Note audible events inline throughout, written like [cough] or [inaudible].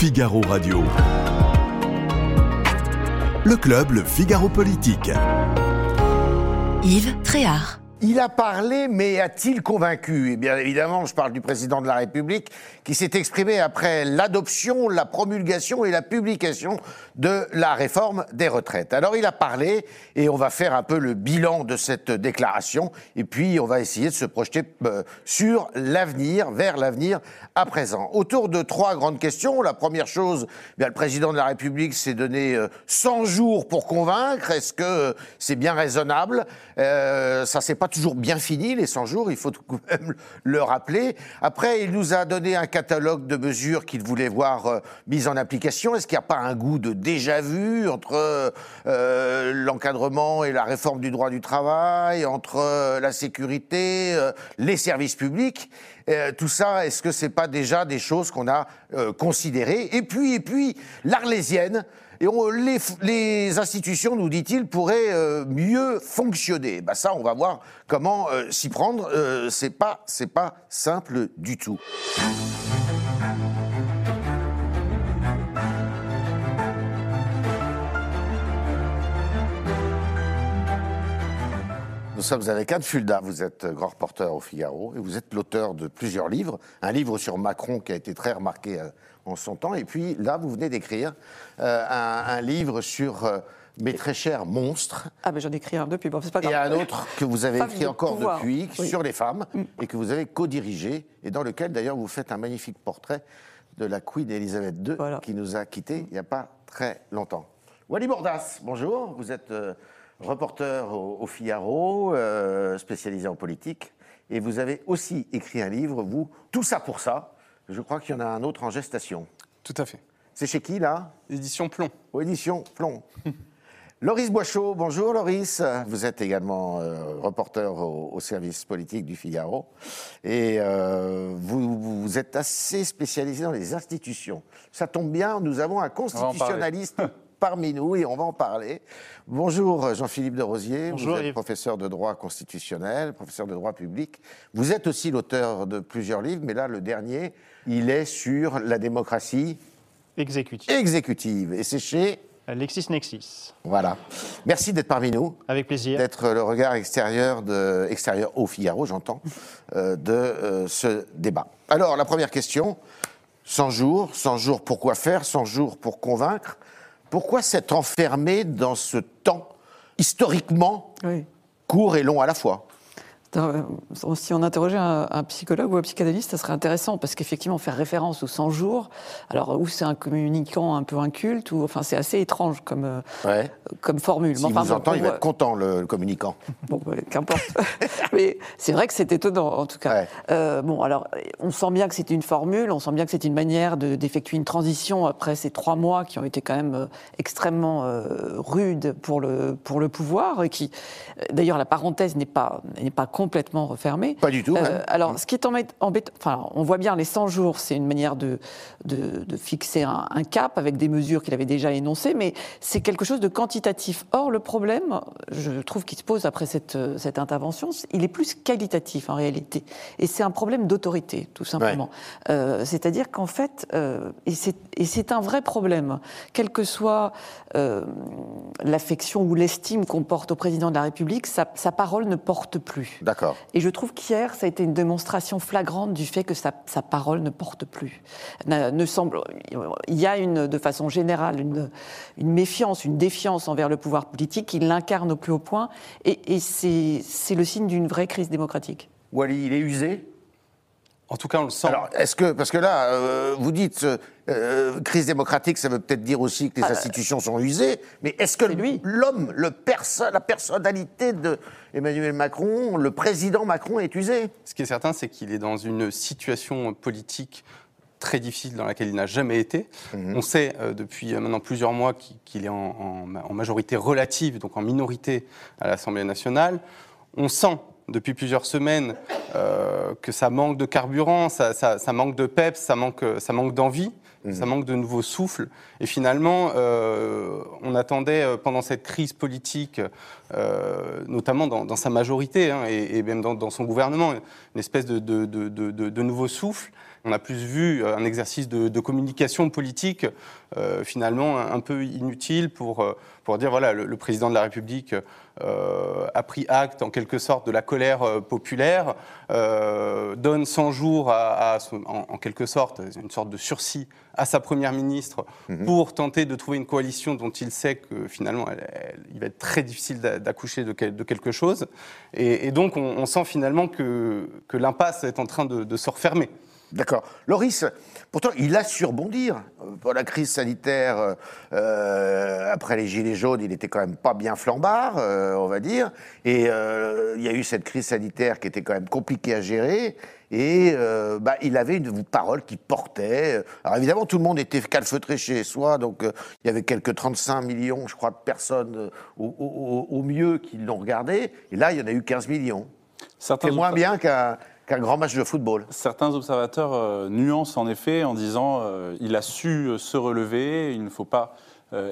Figaro Radio. Le club, le Figaro Politique. Yves Tréhard. Il a parlé, mais a-t-il convaincu? Et bien évidemment, je parle du président de la République qui s'est exprimé après l'adoption, la promulgation et la publication de la réforme des retraites. Alors il a parlé et on va faire un peu le bilan de cette déclaration et puis on va essayer de se projeter euh, sur l'avenir, vers l'avenir à présent. Autour de trois grandes questions. La première chose, bien, le président de la République s'est donné 100 euh, jours pour convaincre. Est-ce que euh, c'est bien raisonnable? Ça pas toujours bien fini, les 100 jours, il faut quand même le rappeler. Après, il nous a donné un catalogue de mesures qu'il voulait voir euh, mises en application. Est-ce qu'il n'y a pas un goût de déjà-vu entre euh, l'encadrement et la réforme du droit du travail, entre euh, la sécurité, euh, les services publics? Tout ça, est-ce que c'est pas déjà des choses qu'on a considérées? Et puis, et puis, l'Arlésienne, et on, les, institutions, nous dit-il, pourraient euh, mieux fonctionner. Bah ça, on va voir comment euh, s'y prendre. Euh, c'est pas, c'est pas simple du tout. Nous sommes avec Anne Fulda, vous êtes grand reporter au Figaro et vous êtes l'auteur de plusieurs livres. Un livre sur Macron qui a été très remarqué euh, en son temps. Et puis là, vous venez d'écrire euh, un, un, livre sur euh, mes très chers monstres. Ah, mais j'en ai écrit un depuis, bon, c'est pas grave. Et un autre que vous avez écrit de encore pouvoir. depuis, Oui. sur les femmes, Mm. et que vous avez co-dirigé, et dans lequel d'ailleurs vous faites un magnifique portrait de la Queen Elisabeth II, Voilà. qui nous a quittés il n'y a pas très longtemps. Wally Bordas, bonjour, vous êtes euh, reporter au, au Figaro, spécialisé en politique, et vous avez aussi écrit un livre, vous, Tout ça pour ça. Je crois qu'il y en a un autre en gestation. Tout à fait. C'est chez qui, là? Édition Plomb. aux éditions Plomb. [laughs] Loris Boichot, bonjour Loris. Vous êtes également euh, reporter au, au service politique du Figaro. Et euh, vous, vous êtes assez spécialisé dans les institutions. Ça tombe bien, nous avons un constitutionnaliste [laughs] parmi nous et on va en parler. Bonjour Jean-Philippe de Rosier, Bonjour, vous êtes Yves. professeur de droit constitutionnel, professeur de droit public. Vous êtes aussi l'auteur de plusieurs livres, mais là le dernier, il est sur la démocratie Exécutif. exécutive. Et c'est chez LexisNexis. voilà. Merci d'être parmi nous, Avec plaisir. d'être le regard extérieur, de, extérieur au Figaro, j'entends, euh, de euh, ce débat. Alors, la première question 100 jours, 100 jours pour quoi faire, 100 jours pour convaincre. Pourquoi s'être enfermé dans ce temps historiquement Oui. court et long à la fois? Si on interrogeait un, un psychologue ou un psychanalyste, ça serait intéressant parce qu'effectivement, faire référence aux 100 jours, alors ou c'est un communicant un peu inculte, ou enfin c'est assez étrange comme, euh, ouais. comme formule. S'il enfin, vous entend, il va être content, le, le communicant. Bon, ouais, qu'importe. [laughs] Mais c'est vrai que c'est étonnant, en tout cas. Ouais. Euh, bon, alors, on sent bien que c'est une formule, on sent bien que c'est une manière de- d'effectuer une transition après ces trois mois qui ont été quand même euh, extrêmement euh, rudes pour le, pour le pouvoir, et qui, d'ailleurs, la parenthèse n'est pas, n'est pas complètement refermée. Pas du tout, Euh, alors, ce qui est embêt- embêtant, enfin, on voit bien les 100 jours, c'est une manière de, de, de fixer un, un cap avec des mesures qu'il avait déjà énoncées, mais c'est quelque chose de quantitatif. Or, le problème, je trouve qu'il se pose après cette, cette intervention, il est plus qualitatif en réalité. Et c'est un problème d'autorité, tout simplement. Euh, C'est-à-dire qu'en fait, euh, et c'est et c'est un vrai problème, quelle que soit euh, l'affection ou l'estime qu'on porte au président de la République, sa, sa parole ne porte plus. D'accord. Et je trouve qu'hier, ça a été une démonstration flagrante du fait que sa, sa parole ne porte plus. Ne, ne semble, il y a une, de façon générale une, une méfiance, une défiance envers le pouvoir politique. Il l'incarne au plus haut point. Et, et c'est c'est le signe d'une vraie crise démocratique. Wally, il est usé? En tout cas, on le sent. Alors, est-ce que, parce que là, euh, vous dites euh, euh, crise démocratique, ça veut peut-être dire aussi que les institutions sont usées, mais est-ce que Ah, lui. l'homme, le perso la personnalité de Emmanuel Macron, le président Macron est usé? Ce qui est certain, c'est qu'il est dans une situation politique très difficile dans laquelle il n'a jamais été. On sait euh, depuis maintenant plusieurs mois qu'il qu'il est en, en- en majorité relative, donc en minorité à l'Assemblée nationale. On sent depuis plusieurs semaines euh, que ça manque de carburant, ça, ça- ça manque de peps, ça manque, ça manque d'envie. Ça manque de nouveaux souffles. Et finalement, euh, on attendait euh, pendant cette crise politique, euh, notamment dans, dans sa majorité hein, et, et même dans, dans son gouvernement, une espèce de, de, de, de, de nouveau souffle. On a plus vu un exercice de, de communication politique euh, finalement un, peu inutile pour, euh, pour dire voilà, le, président de la République euh, a pris acte en quelque sorte de la colère populaire, donne 100 jours à, en, quelque sorte une sorte de sursis à sa première ministre mhm. pour tenter de trouver une coalition dont il sait que finalement il va être très difficile d'accoucher de, de, quelque chose. Et, donc on, sent finalement que, que l'impasse est en train de, de se refermer. D'accord. Loris, pourtant, il a su rebondir. Pour la crise sanitaire, euh, euh, après les Gilets jaunes, il était quand même pas bien flambard, euh, on va dire. Et il y a eu cette crise sanitaire qui était quand même compliquée à gérer. Et bah, il avait une parole qui portait. Alors évidemment, tout le monde était calfeutré chez soi, donc il y avait quelques 35 millions, je crois, de personnes au, au mieux qui l'ont regardé. Et là, il y en a eu 15 millions. C'est moins bien qu'un qu'un grand match de football. Certains observateurs euh, nuancent en effet en disant euh, il a su euh, se relever, il ne faut pas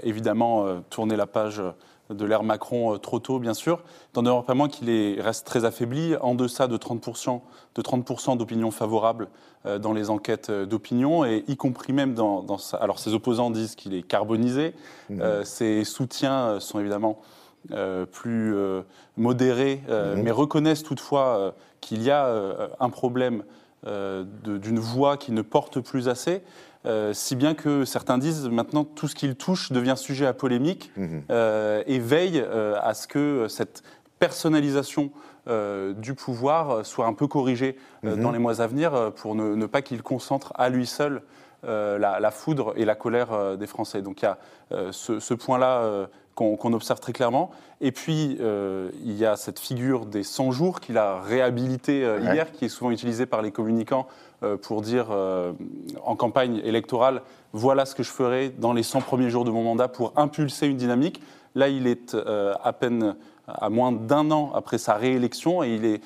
évidemment tourner la page de l'ère Macron trop tôt, bien sûr. Dans pas moins qu'il reste très affaibli, en deçà de 30%, de 30 d'opinion favorable dans les enquêtes d'opinion, et y compris même dans, dans Alors ses opposants disent qu'il est carbonisé, mmh. ses soutiens sont évidemment euh, plus euh, modérés, euh, mhm. mais reconnaissent toutefois qu'il y a un problème d'une voix qui ne porte plus assez. si bien que certains disent maintenant tout ce qu'il touche devient sujet à polémique mhm. et veille à ce que cette personnalisation du pouvoir soit un peu corrigée mhm. dans les mois à venir pour ne, pas qu'il concentre à lui seul la, foudre et la colère des Français. Donc il y a ce, ce point-là qu'on observe très clairement. Et puis, euh, il y a cette figure des 100 jours qu'il a réhabilité euh, hier, qui est souvent utilisée par les communicants euh, pour dire en campagne électorale, voilà ce que je ferai dans les 100 premiers jours de mon mandat pour impulser une dynamique. Là, il est à peine à moins d'un an après sa réélection et il est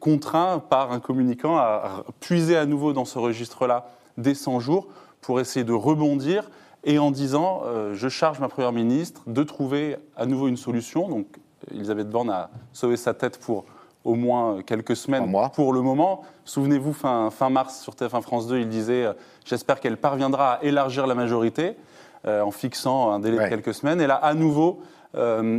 contraint par un communicant à puiser à nouveau dans ce registre-là des 100 jours pour essayer de rebondir et en disant euh, je charge ma première ministre de trouver à nouveau une solution. Donc Elisabeth Borne a sauvé sa tête pour au moins quelques semaines pour le moment. Souvenez-vous, fin, fin mars sur TF1 France 2, il disait euh, j'espère qu'elle parviendra à élargir la majorité euh, en fixant un délai de quelques semaines. Et là, à nouveau,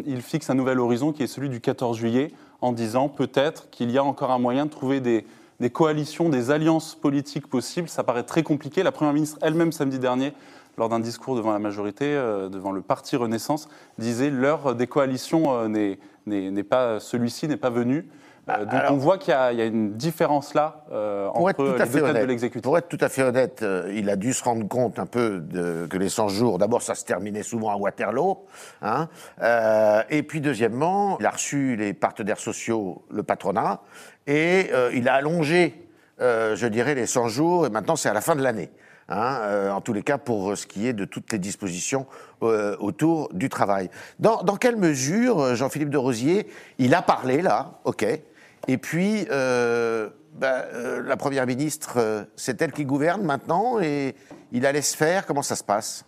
il fixe un nouvel horizon qui est celui du 14 juillet en disant peut-être qu'il y a encore un moyen de trouver des, des coalitions, des alliances politiques possibles. Ça paraît très compliqué. La Première ministre elle-même, samedi dernier, lors d'un discours devant la majorité, euh, devant le parti Renaissance, disait l'heure des coalitions euh, n'est pas celui-ci n'est pas venu. Euh, bah, donc on voit qu'il y, a une différence là entre les deux têtes de l'exécutif. Pour être tout à fait honnête, il a dû se rendre compte un peu que les 100 jours, d'abord ça se terminait souvent à Waterloo, hein, et puis deuxièmement, il a reçu les partenaires sociaux, le patronat, et il a allongé, je dirais, les 100 jours, et maintenant c'est à la fin de l'année. Hein, euh, en tous les cas pour ce qui est de toutes les dispositions euh, autour du travail. Dans, quelle mesure, euh, Jean-Philippe de Rosier, il a parlé là, ok, et puis bah, la Première ministre, c'est elle qui gouverne maintenant, et il la laisse faire, comment ça se passe?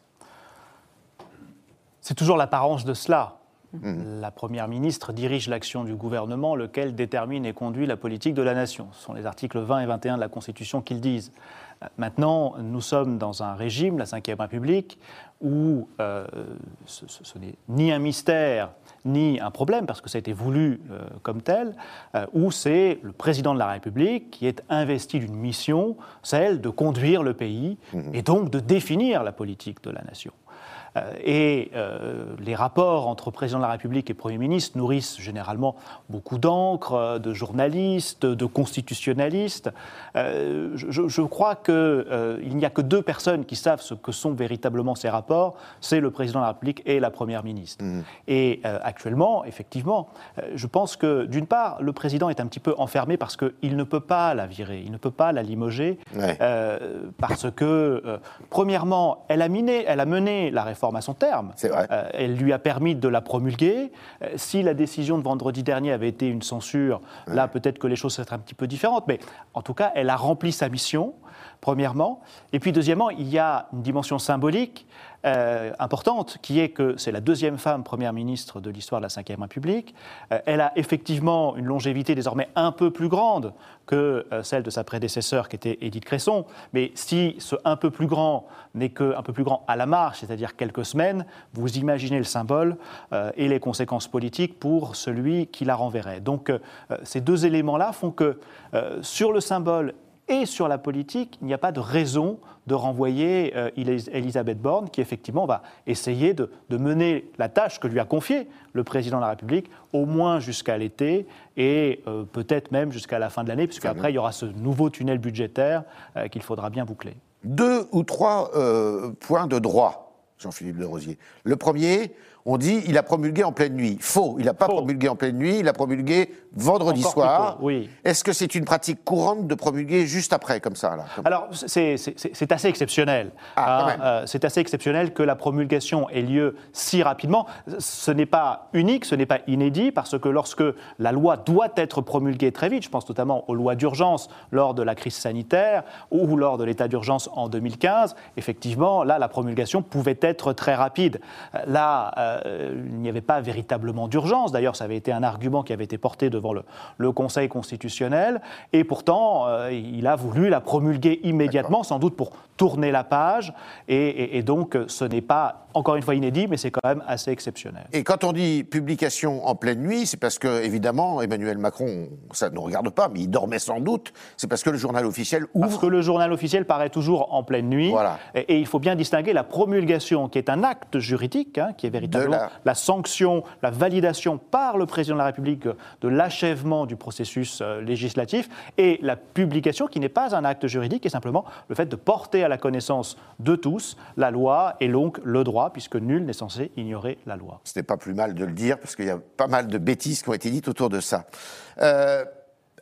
C'est toujours l'apparence de cela. Mmh. La Première ministre dirige l'action du gouvernement, lequel détermine et conduit la politique de la nation. Ce sont les articles 20 et 21 de la Constitution qui le disent. Maintenant, nous sommes dans un régime, la Ve République, où euh, ce, n'est ni un mystère ni un problème, parce que ça a été voulu euh, comme tel, euh, où c'est le président de la République qui est investi d'une mission, celle de conduire le pays mmh. et donc de définir la politique de la nation. Euh, et euh, les rapports entre président de la République et Premier ministre nourrissent généralement beaucoup d'encre, euh, de journalistes, de constitutionnalistes. Je, crois qu'il n'y a que deux personnes qui savent ce que sont véritablement ces rapports, c'est le président de la République et la Première ministre. Mmh. Et actuellement, effectivement, je pense que d'une part, le président est un petit peu enfermé parce qu'il ne peut pas la virer, il ne peut pas la limoger, parce que, premièrement, elle a, miné, elle a mené la réforme réforme à son terme. Vrai. Euh, elle lui a permis de la promulguer. Euh, si la décision de vendredi dernier avait été une censure, là peut-être que les choses seraient un petit peu différentes. Mais en tout cas, elle a rempli sa mission. Premièrement. Et puis deuxièmement, il y a une dimension symbolique euh, importante, qui est que c'est la deuxième femme première ministre de l'histoire de la Ve République. Euh, elle a effectivement une longévité désormais un peu plus grande que euh, celle de sa prédécesseur qui était Édith Cresson. Mais si ce un peu plus grand n'est qu'un peu plus grand à la marche, c'est-à-dire quelques semaines, vous imaginez le symbole et les conséquences politiques pour celui qui la renverrait. Donc ces deux éléments-là font que sur le symbole et sur la politique, il n'y a pas de raison de renvoyer euh, Elisabeth Borne, qui effectivement va essayer de, mener la tâche que lui a confiée le président de la République, au moins jusqu'à l'été et euh, peut-être même jusqu'à la fin de l'année, puisqu'après il y aura ce nouveau tunnel budgétaire euh, qu'il faudra bien boucler. Deux ou trois points de droit, Jean-Philippe de Rosier. Le premier, on dit il a promulgué en pleine nuit. Faux, il n'a pas promulgué en pleine nuit, il a promulgué vendredi soir. oui. Est-ce que c'est une pratique courante de promulguer juste après, comme ça là, Alors, c'est assez exceptionnel. Ah, hein, euh, c'est assez exceptionnel que la promulgation ait lieu si rapidement. Ce n'est pas unique, ce n'est pas inédit, parce que lorsque la loi doit être promulguée très vite, je pense notamment aux lois d'urgence lors de la crise sanitaire ou lors de l'état d'urgence en 2015, effectivement, là, la promulgation pouvait être très rapide. Là, euh, il n'y avait pas véritablement d'urgence. D'ailleurs, ça avait été un argument qui avait été porté devant le, Conseil constitutionnel. Et pourtant, euh, il a voulu la promulguer immédiatement, sans doute pour tourner la page. Et, donc, ce n'est pas, encore une fois, inédit, mais c'est quand même assez exceptionnel. Et quand on dit publication en pleine nuit, c'est parce que, évidemment, Emmanuel Macron, ça ne nous regarde pas, mais il dormait sans doute. C'est parce que le journal officiel ouvre. Parce que le journal officiel paraît toujours en pleine nuit. Voilà. Et, il faut bien distinguer la promulgation, qui est un acte juridique, hein, qui est véritablement la... sanction, la validation par le président de la République de l'achèvement du processus euh, législatif, et la publication, qui n'est pas un acte juridique, est simplement le fait de porter à la connaissance de tous la loi et donc le droit, puisque nul n'est censé ignorer la loi. Ce n'est pas plus mal de le dire, parce qu'il y a pas mal de bêtises qui ont été dites autour de ça. Euh,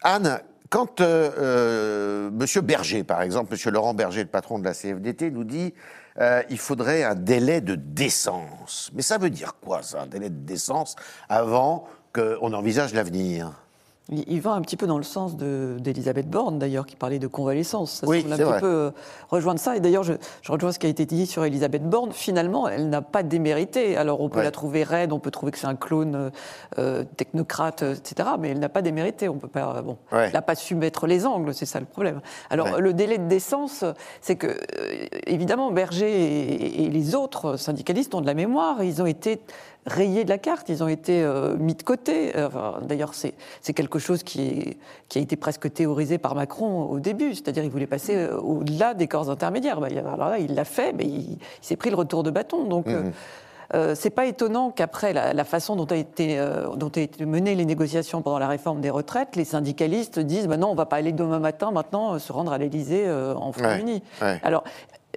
Anne, quand euh, euh, M. Berger, par exemple, M. Laurent Berger, le patron de la CFDT, nous dit euh, il faudrait un délai de décence. Mais ça veut dire quoi, ça, un délai de décence, avant qu'on envisage l'avenir? Il va un petit peu dans le sens d'Elisabeth Borne, d'ailleurs, qui parlait de convalescence. Ça oui, un petit peu euh, rejoindre ça. Et d'ailleurs, je, rejoins ce qui a été dit sur Elisabeth Borne. Finalement, elle n'a pas démérité. Alors, on peut la trouver raide, on peut trouver que c'est un clone euh, euh, technocrate, etc. Mais elle n'a pas démérité. On peut pas. Bon, elle n'a pas su mettre les angles, c'est ça le problème. Alors, le délai de décence, c'est que, évidemment, Berger et, et les autres syndicalistes ont de la mémoire. Ils ont été rayés de la carte, ils ont été euh, mis de côté. D'ailleurs, c'est quelque chose qui, qui, a été presque théorisé par Macron au début, c'est-à-dire il voulait passer euh, au-delà des corps intermédiaires. Bah, alors là, il l'a fait, mais il, s'est pris le retour de bâton. Donc, mmh. Euh, c'est pas étonnant qu'après la, façon dont a été dont a été menées les négociations pendant la réforme des retraites, les syndicalistes disent bah non, on va pas aller demain matin maintenant se rendre à l'Élysée en Front uni. Alors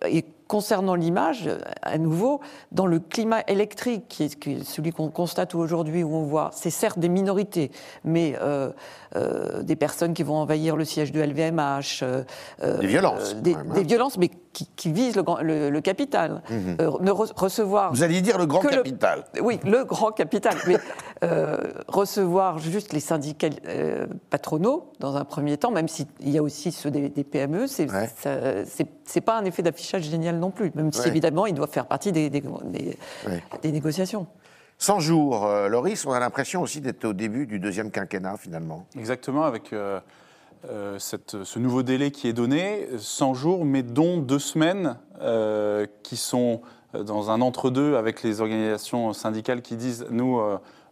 et concernant l'image, à nouveau, dans le climat électrique, qui est, celui qu'on constate aujourd'hui, où on voit, c'est certes des minorités, mais euh, euh, des personnes qui vont envahir le siège de LVMH. Euh, des violences. Des, hein. violences, mais qui, visent le, capital. Mhm. ne recevoir. Vous alliez dire le grand capital. oui, le grand capital. mais recevoir juste les syndicats patronaux, dans un premier temps, même s'il y a aussi ceux des, PME, c'est n'est pas un effet d'affichage génial non plus, même si évidemment il doit faire partie des, des, négociations. 100 jours, euh, Loris, on a l'impression aussi d'être au début du deuxième quinquennat finalement. Exactement, avec euh, euh, cette, ce nouveau délai qui est donné, 100 jours, mais dont deux semaines qui sont dans un entre-deux avec les organisations syndicales qui disent nous,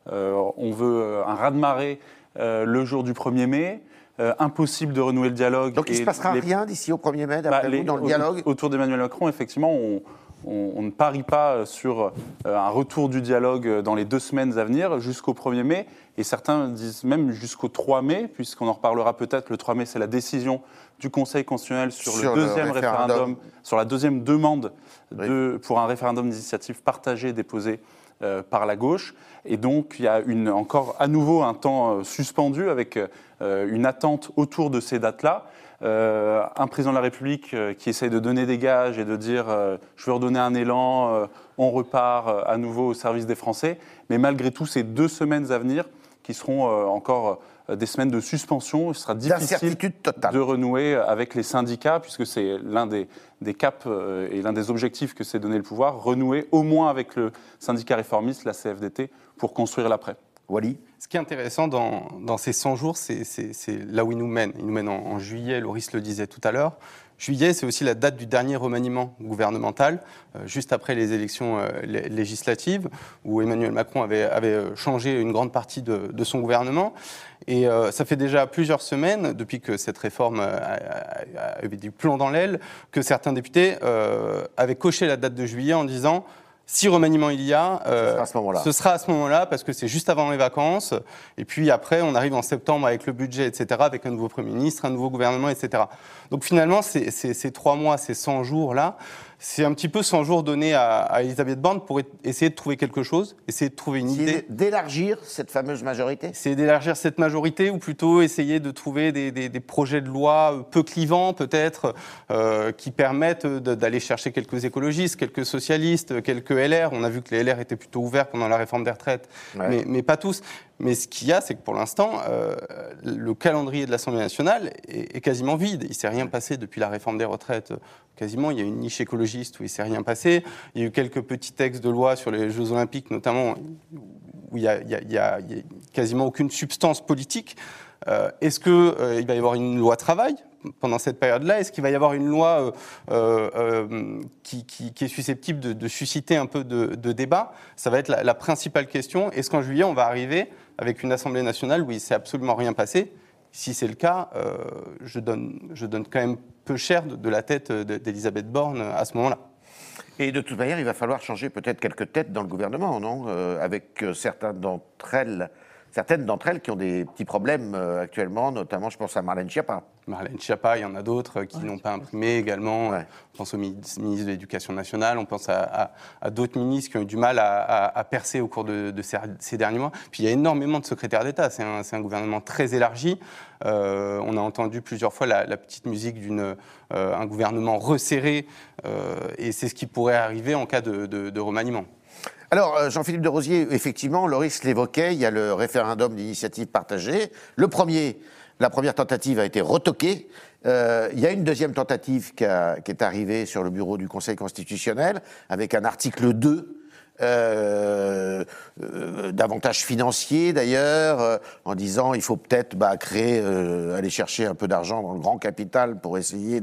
on veut un raz-de-marée le jour du 1er mai. Euh, impossible de renouer le dialogue. Donc il ne se passera rien d'ici au 1er mai, d'après bah, vous, dans le dialogue Autour d'Emmanuel Macron, effectivement, on, ne parie pas sur euh, un retour du dialogue dans les deux semaines à venir jusqu'au 1er mai. Et certains disent même jusqu'au 3 mai, puisqu'on en reparlera peut-être. Le 3 mai, c'est la décision du Conseil constitutionnel sur, le deuxième référendum. sur la deuxième demande de, pour un référendum d'initiative partagée déposé euh, par la gauche. Et donc, il y a une, encore à nouveau un temps suspendu avec euh, une attente autour de ces dates-là. Euh, un président de la République euh, qui essaye de donner des gages et de dire je veux redonner un élan, on repart à nouveau au service des Français. Mais malgré tout, ces deux semaines à venir qui seront encore euh, des semaines de suspension. Il sera difficile de renouer avec les syndicats, puisque c'est l'un des, des caps euh, et l'un des objectifs que s'est donné le pouvoir, renouer au moins avec le syndicat réformiste, la CFDT, pour construire l'après. Wally Ce qui est intéressant dans, ces 100 jours, c'est là où il nous mène. Il nous mène en, juillet, Loris le disait tout à l'heure. Juillet, c'est aussi la date du dernier remaniement gouvernemental, euh, juste après les élections euh, lé- législatives, où Emmanuel Macron avait, avait euh, changé une grande partie de, son gouvernement. Et ça fait déjà plusieurs semaines, depuis que cette réforme a, a- a eu du plomb dans l'aile, que certains députés avaient coché la date de juillet en disant si remaniement il y a, euh, sera à ce moment-là. ce sera à ce moment-là parce que c'est juste avant les vacances. Et puis après, on arrive en septembre avec le budget, etc., avec un nouveau Premier ministre, un nouveau gouvernement, etc. Donc finalement, ces, ces- ces trois mois, ces 100 jours-là, c'est un petit peu 100 jours donnés à, à Elisabeth Borne pour essayer de trouver quelque chose, essayer de trouver une idée. D'élargir cette fameuse majorité Essayer d'élargir cette majorité ou plutôt essayer de trouver des, des- des projets de loi euh, peu clivants peut-être euh, qui permettent d'aller chercher quelques écologistes, quelques socialistes, quelques LR. On a vu que les LR étaient plutôt ouverts pendant la réforme des retraites, Ouais. mais, mais pas tous. Mais ce qu'il y a, c'est que pour l'instant, euh, le calendrier de l'Assemblée nationale est, est quasiment vide. Il ne s'est rien passé depuis la réforme des retraites. Quasiment, il y a une niche écologiste où il ne s'est rien passé. Il y a eu quelques petits textes de loi sur les Jeux Olympiques, notamment, où il n'y a, a- a- quasiment aucune substance politique. Euh, Est-ce qu'il va y avoir une loi travail? Pendant cette période-là Est-ce qu'il va y avoir une loi euh, euh, euh, qui, est susceptible de, susciter un peu de, débat? Ça va être la, principale question. Est-ce qu'en juillet, on va arriver avec une Assemblée nationale où il ne s'est absolument rien passé? Si c'est le cas, je, donne, je donne quand même peu cher de, de la tête de- d'Elisabeth Borne à ce moment-là. Et de toute manière, il va falloir changer peut-être quelques têtes dans le gouvernement, non? Avec certains d'entre elles, certaines d'entre elles qui ont des petits problèmes euh, actuellement, notamment, je pense à Marlène Schiappa. Marlène Schiappa, il y en a d'autres qui n'ont pas imprimé également. Ouais. On pense au mi- ministre de l'Éducation nationale, on pense à, à- à d'autres ministres qui ont eu du mal à, percer au cours de, de ces, ces derniers mois. Puis il y a énormément de secrétaires d'État. C'est un, gouvernement très élargi. Euh, on a entendu plusieurs fois la, la petite musique d'un un gouvernement resserré, euh, et c'est ce qui pourrait arriver en cas de, de- de remaniement. Alors, euh, Jean-Philippe de Rosier, effectivement, Loris l'évoquait, il y a le référendum d'initiative partagée. Le premier, la première tentative a été retoquée. Euh, il y a une deuxième tentative qui, est arrivée sur le bureau du Conseil constitutionnel avec un article 2. euh, euh, d'avantages financiers d'ailleurs, euh, en disant il faut peut-être bah, créer, aller chercher un peu d'argent dans le grand capital pour essayer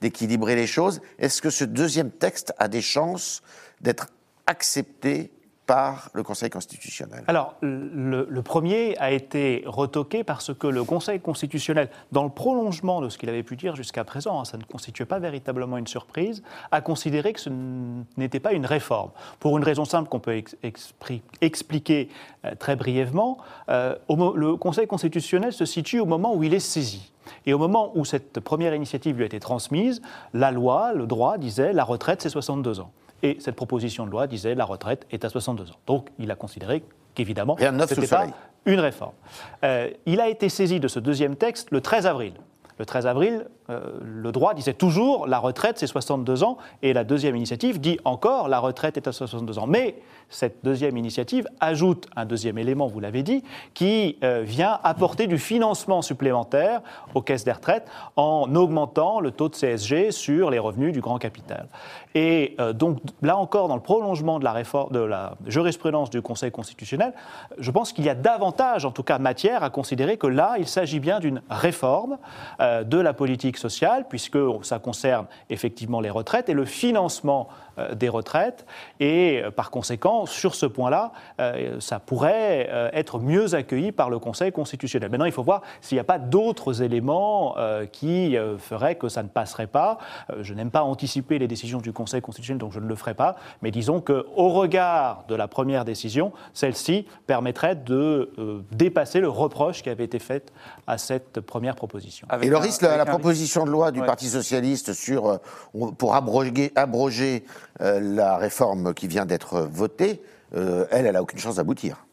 d'équilibrer les choses. Est-ce que ce deuxième texte a des chances d'être accepté par le Conseil constitutionnel. Alors, le, premier a été retoqué parce que le Conseil constitutionnel, dans le prolongement de ce qu'il avait pu dire jusqu'à présent, hein, ça ne constituait pas véritablement une surprise, a considéré que ce n'était pas une réforme. Pour une raison simple qu'on peut expliquer euh, très brièvement, euh, le Conseil constitutionnel se situe au moment où il est saisi. Et au moment où cette première initiative lui a été transmise, la loi, le droit disait la retraite, c'est 62 ans. Et cette proposition de loi disait la retraite est à 62 ans. Donc il a considéré qu'évidemment, n'était pas une réforme. Euh, il a été saisi de ce deuxième texte le 13 avril. Le 13 avril, euh, le droit disait toujours la retraite c'est 62 ans et la deuxième initiative dit encore la retraite est à 62 ans. Mais cette deuxième initiative ajoute un deuxième élément, vous l'avez dit, qui euh, vient apporter du financement supplémentaire aux caisses des retraites en augmentant le taux de CSG sur les revenus du grand capital. Et euh, donc là encore, dans le prolongement de la, réforme, de la jurisprudence du Conseil constitutionnel, je pense qu'il y a davantage, en tout cas matière, à considérer que là, il s'agit bien d'une réforme de la politique sociale, puisque ça concerne effectivement les retraites et le financement des retraites. Et euh, par conséquent, sur ce point-là, euh, ça pourrait euh, être mieux accueilli par le Conseil constitutionnel. Maintenant, il faut voir s'il n'y a pas d'autres éléments euh, qui euh, feraient que ça ne passerait pas. Euh, je n'aime pas anticiper les décisions du Conseil constitutionnel, donc je ne le ferai pas. Mais disons qu'au regard de la première décision, celle-ci permettrait de euh, dépasser le reproche qui avait été fait à cette première proposition. Avec Et Loris, la, la proposition de loi du Ouais. Parti socialiste sur, euh, pour abroger, abroger euh, la réforme qui vient d'être votée, euh, elle, elle n'a aucune chance d'aboutir.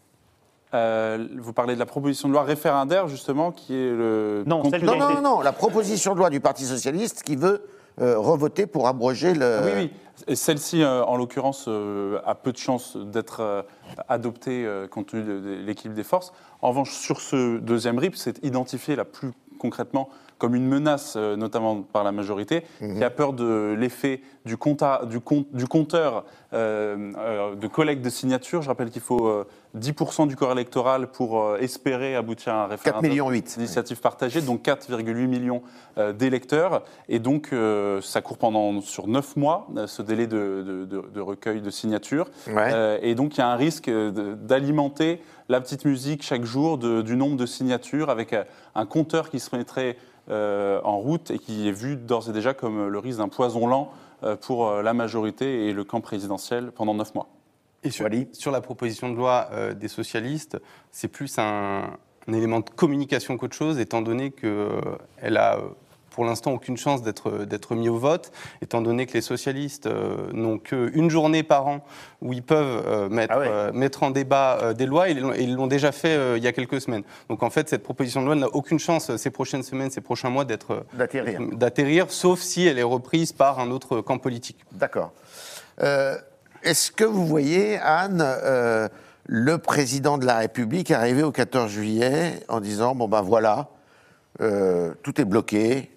Euh, vous parlez de la proposition de loi référendaire, justement, qui est le. Non, celle Non, non, été- non, la proposition de loi du Parti socialiste qui veut euh, revoter pour abroger le. Ah oui, oui. Et celle-ci, euh, en l'occurrence, euh, a peu de chances d'être euh, adoptée euh, compte tenu de, de l'équilibre des forces. En revanche, sur ce deuxième RIP, c'est identifié là plus concrètement comme une menace, euh, notamment par la majorité, qui a peur de l'effet du, compta- du, com- du compteur euh, euh, de collecte de signatures. Je rappelle qu'il faut euh, 10% du corps électoral pour espérer aboutir à un 4 référendum millions 8. d'initiative partagée, donc 4,8 millions d'électeurs. Et donc, ça court pendant sur 9 mois, ce délai de, de- de- de recueil de signatures. Ouais. Et donc, il y a un risque d'alimenter la petite musique chaque jour du nombre de signatures avec un compteur qui se mettrait en route et qui est vu d'ores et déjà comme le risque d'un poison lent euh, pour euh, la majorité et le camp présidentiel pendant 9 mois. Et sur, la proposition de loi euh, des socialistes, c'est plus un, un élément de communication qu'autre chose, étant donné qu'elle a euh, pour l'instant aucune chance d'être d'être mis au vote, étant donné que les socialistes euh, n'ont qu'une journée par an où ils peuvent euh, mettre, Ah ouais. euh, mettre en débat des lois, et ils l'ont- déjà fait il y a quelques semaines. Donc en fait, cette proposition de loi n'a aucune chance ces prochaines semaines, ces prochains mois d'être D'atterrir. d'atterrir, sauf si elle est reprise par un autre camp politique. D'accord. Est-ce que vous voyez, Anne, le président de la République arriver au 14 juillet en disant bon ben voilà, tout est bloqué,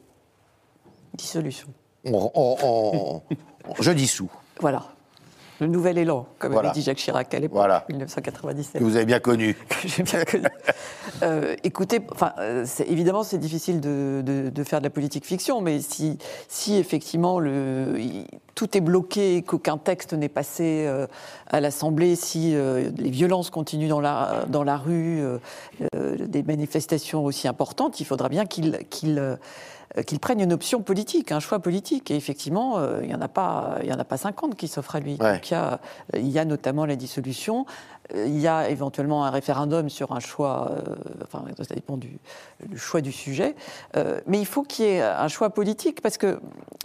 Dissolution. on, on- on- on- je dissous. Voilà. Le nouvel élan, comme Voilà. avait dit Jacques Chirac à l'époque, Voilà. 1997. Que vous avez bien connu. [laughs] que j'ai bien connu. Euh, écoutez, enfin, euh, c'est- évidemment, c'est difficile de, de- de faire de la politique fiction, mais si, si effectivement le, il- tout est bloqué, qu'aucun texte n'est passé euh, à l'Assemblée, si euh, les violences continuent dans la, dans la rue, des manifestations aussi importantes, il faudra bien qu'il qu'il prenne une option politique, un choix politique. Et effectivement, euh, il n'y en, a pas- il y en a pas 50 qui s'offrent à lui. Ouais. Donc il y, a, il y a notamment la dissolution, euh, il y a éventuellement un référendum sur un choix, euh, enfin ça dépend du, du choix du sujet, Euh, mais il faut qu'il y ait un choix politique parce que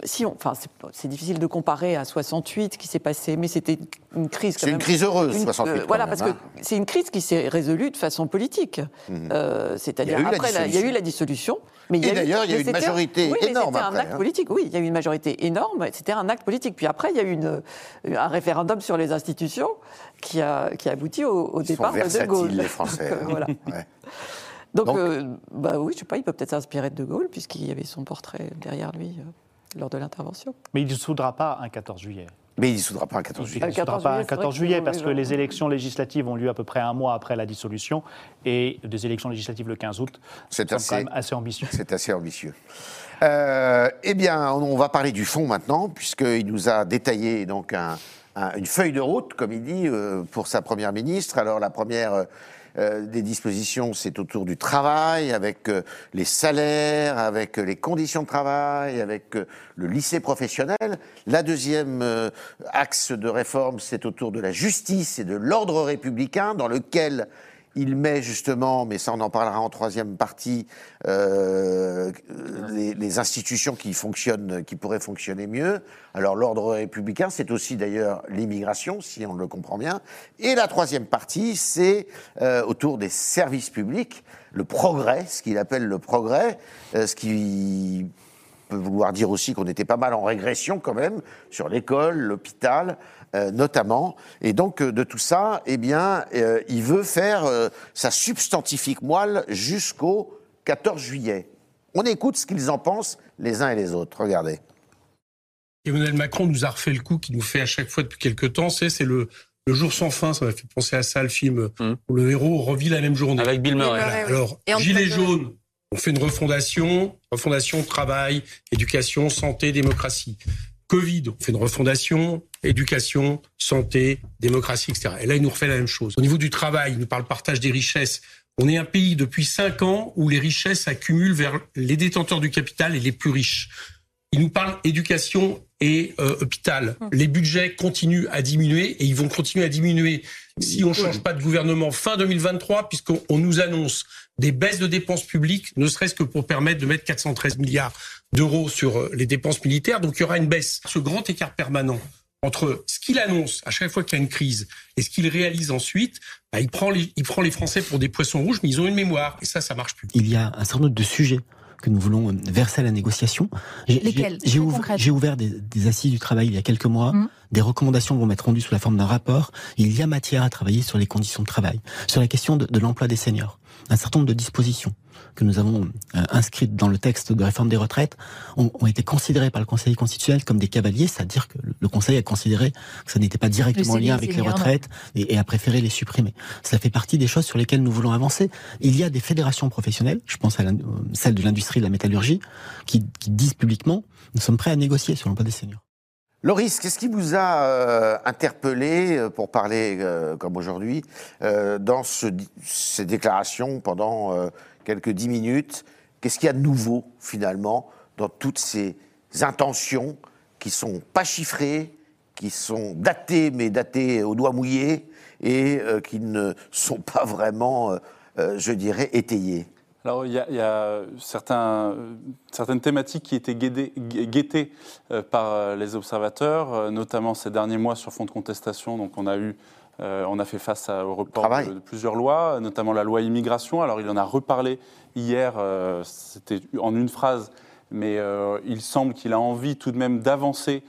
si on, enfin c'est- difficile de comparer à 68 ce qui s'est passé, mais c'était une crise. C'est une crise heureuse, Une- 68. euh, quand voilà, même, parce hein. que c'est une crise qui s'est résolue de façon politique. Euh, C'est-à-dire après, la- il y a eu la dissolution. Mais il y Et a eu- d'ailleurs, il y a eu une majorité oui, énorme C'était un acte hein. politique. Oui, il y a eu une majorité énorme. C'était un acte politique. Puis après, il y a eu une, un référendum sur les institutions qui a, qui a abouti au, au Ils sont départ de Gaulle. les [laughs] Français. Donc, euh, voilà. [laughs] Ouais. Donc, Donc- euh, bah oui, je sais pas, il peut peut-être s'inspirer de De Gaulle puisqu'il y avait son portrait derrière lui euh, lors de l'intervention. Mais il ne dissoudra pas un 14 juillet. Mais il ne dissoudra pas un 14 Il juillet. ne Le dissoudra 14 pas un juillet, c'est 14 vrai juillet parce que les élections législatives ont lieu à peu près un mois après la dissolution et des élections législatives le 15 août. C'est assez- quand même assez ambitieux. [laughs] C'est assez ambitieux. Euh, eh bien, on va parler du fond maintenant, puisqu'il nous a détaillé donc un- un- une feuille de route, comme il dit, euh, pour sa première ministre. Alors, la première euh, euh, des dispositions, c'est autour du travail, avec les salaires, avec les conditions de travail, avec le lycée professionnel. La deuxième axe de réforme, c'est autour de la justice et de l'ordre républicain, dans lequel il met justement, mais ça on en parlera en troisième partie, euh, les, institutions qui fonctionnent, qui pourraient fonctionner mieux. Alors l'ordre républicain, c'est aussi d'ailleurs l'immigration, si on le comprend bien. Et la troisième partie, c'est euh, autour des services publics, le progrès, ce qu'il appelle le progrès, euh, ce qui peut vouloir dire aussi qu'on était pas mal en régression quand même sur l'école, l'hôpital, euh, notamment. Et donc euh, de tout ça, eh bien, euh, il veut faire euh, sa substantifique moelle jusqu'au 14 juillet. On écoute ce qu'ils en pensent les uns et les autres. Regardez. Emmanuel Macron nous a refait le coup qu'il nous fait à chaque fois depuis quelques temps, c'est c'est le, le jour sans fin. Ça m'a fait penser à ça, le film Mm. où le héros revit la même journée. Avec Bill Murray. Voilà. Alors, Et Delon. jaunes, on fait une refondation, refondation, travail, éducation, santé, démocratie. Covid, on fait une refondation, éducation, santé, démocratie, etc. Et là, il nous refait la même chose. Au niveau du travail, il nous parle partage des richesses. On est un pays depuis cinq ans où les richesses s'accumulent vers les détenteurs du capital et les plus riches. Il nous parle éducation et euh, hôpital. Les budgets continuent à diminuer et ils vont continuer à diminuer si on ne change pas de gouvernement fin 2023, puisqu'on on nous annonce des baisses de dépenses publiques, ne serait-ce que pour permettre de mettre 413 milliards d'euros sur euh, les dépenses militaires. Donc il y aura une baisse. Ce grand écart permanent entre ce qu'il annonce à chaque fois qu'il y a une crise et ce qu'il réalise ensuite, bah, il, prend les, il prend les Français pour des poissons rouges, mais ils ont une mémoire. Et ça, ça marche plus. il y a un certain nombre de sujets que nous voulons euh, verser à la négociation. J'ai- Lesquelles ouvert, des, des assises du travail il y a quelques mois. Mhm. Des recommandations vont être rendues sous la forme d'un rapport. Il y a matière à travailler sur les conditions de travail, sur la question de, de l'emploi des seniors. Un certain nombre de dispositions que nous avons euh, inscrites dans le texte de réforme des retraites ont, ont été considérées par le Conseil constitutionnel comme des cavaliers, c'est-à-dire que le, Conseil a considéré que ça n'était pas directement lien avec les retraites et, et a préféré les supprimer. Ça fait partie des choses sur lesquelles nous voulons avancer. Il y a des fédérations professionnelles, je pense à euh, celle de l'industrie de la métallurgie, qui, qui disent publiquement nous sommes prêts à négocier sur l'emploi des seniors. Loris, qu'est-ce qui vous a euh, interpellé, euh, pour parler euh, comme aujourd'hui, dans ces déclarations pendant quelques dix minutes? Qu'est-ce qu'il y a de nouveau, finalement, dans toutes ces intentions qui sont pas chiffrées, qui sont datées, mais datées au doigt mouillé, et qui ne sont pas vraiment, je dirais, étayées? Alors, il y a, il y a certains, certaines thématiques qui étaient guédées- guettées euh, par euh, les observateurs, euh, notamment ces derniers mois sur fond de contestation. Donc, on a eu, euh, on a fait face à- au report de, de plusieurs lois, notamment la loi immigration. Alors, il en a reparlé hier, euh, c'était en une phrase, mais euh, il semble qu'il a envie tout de même d'avancer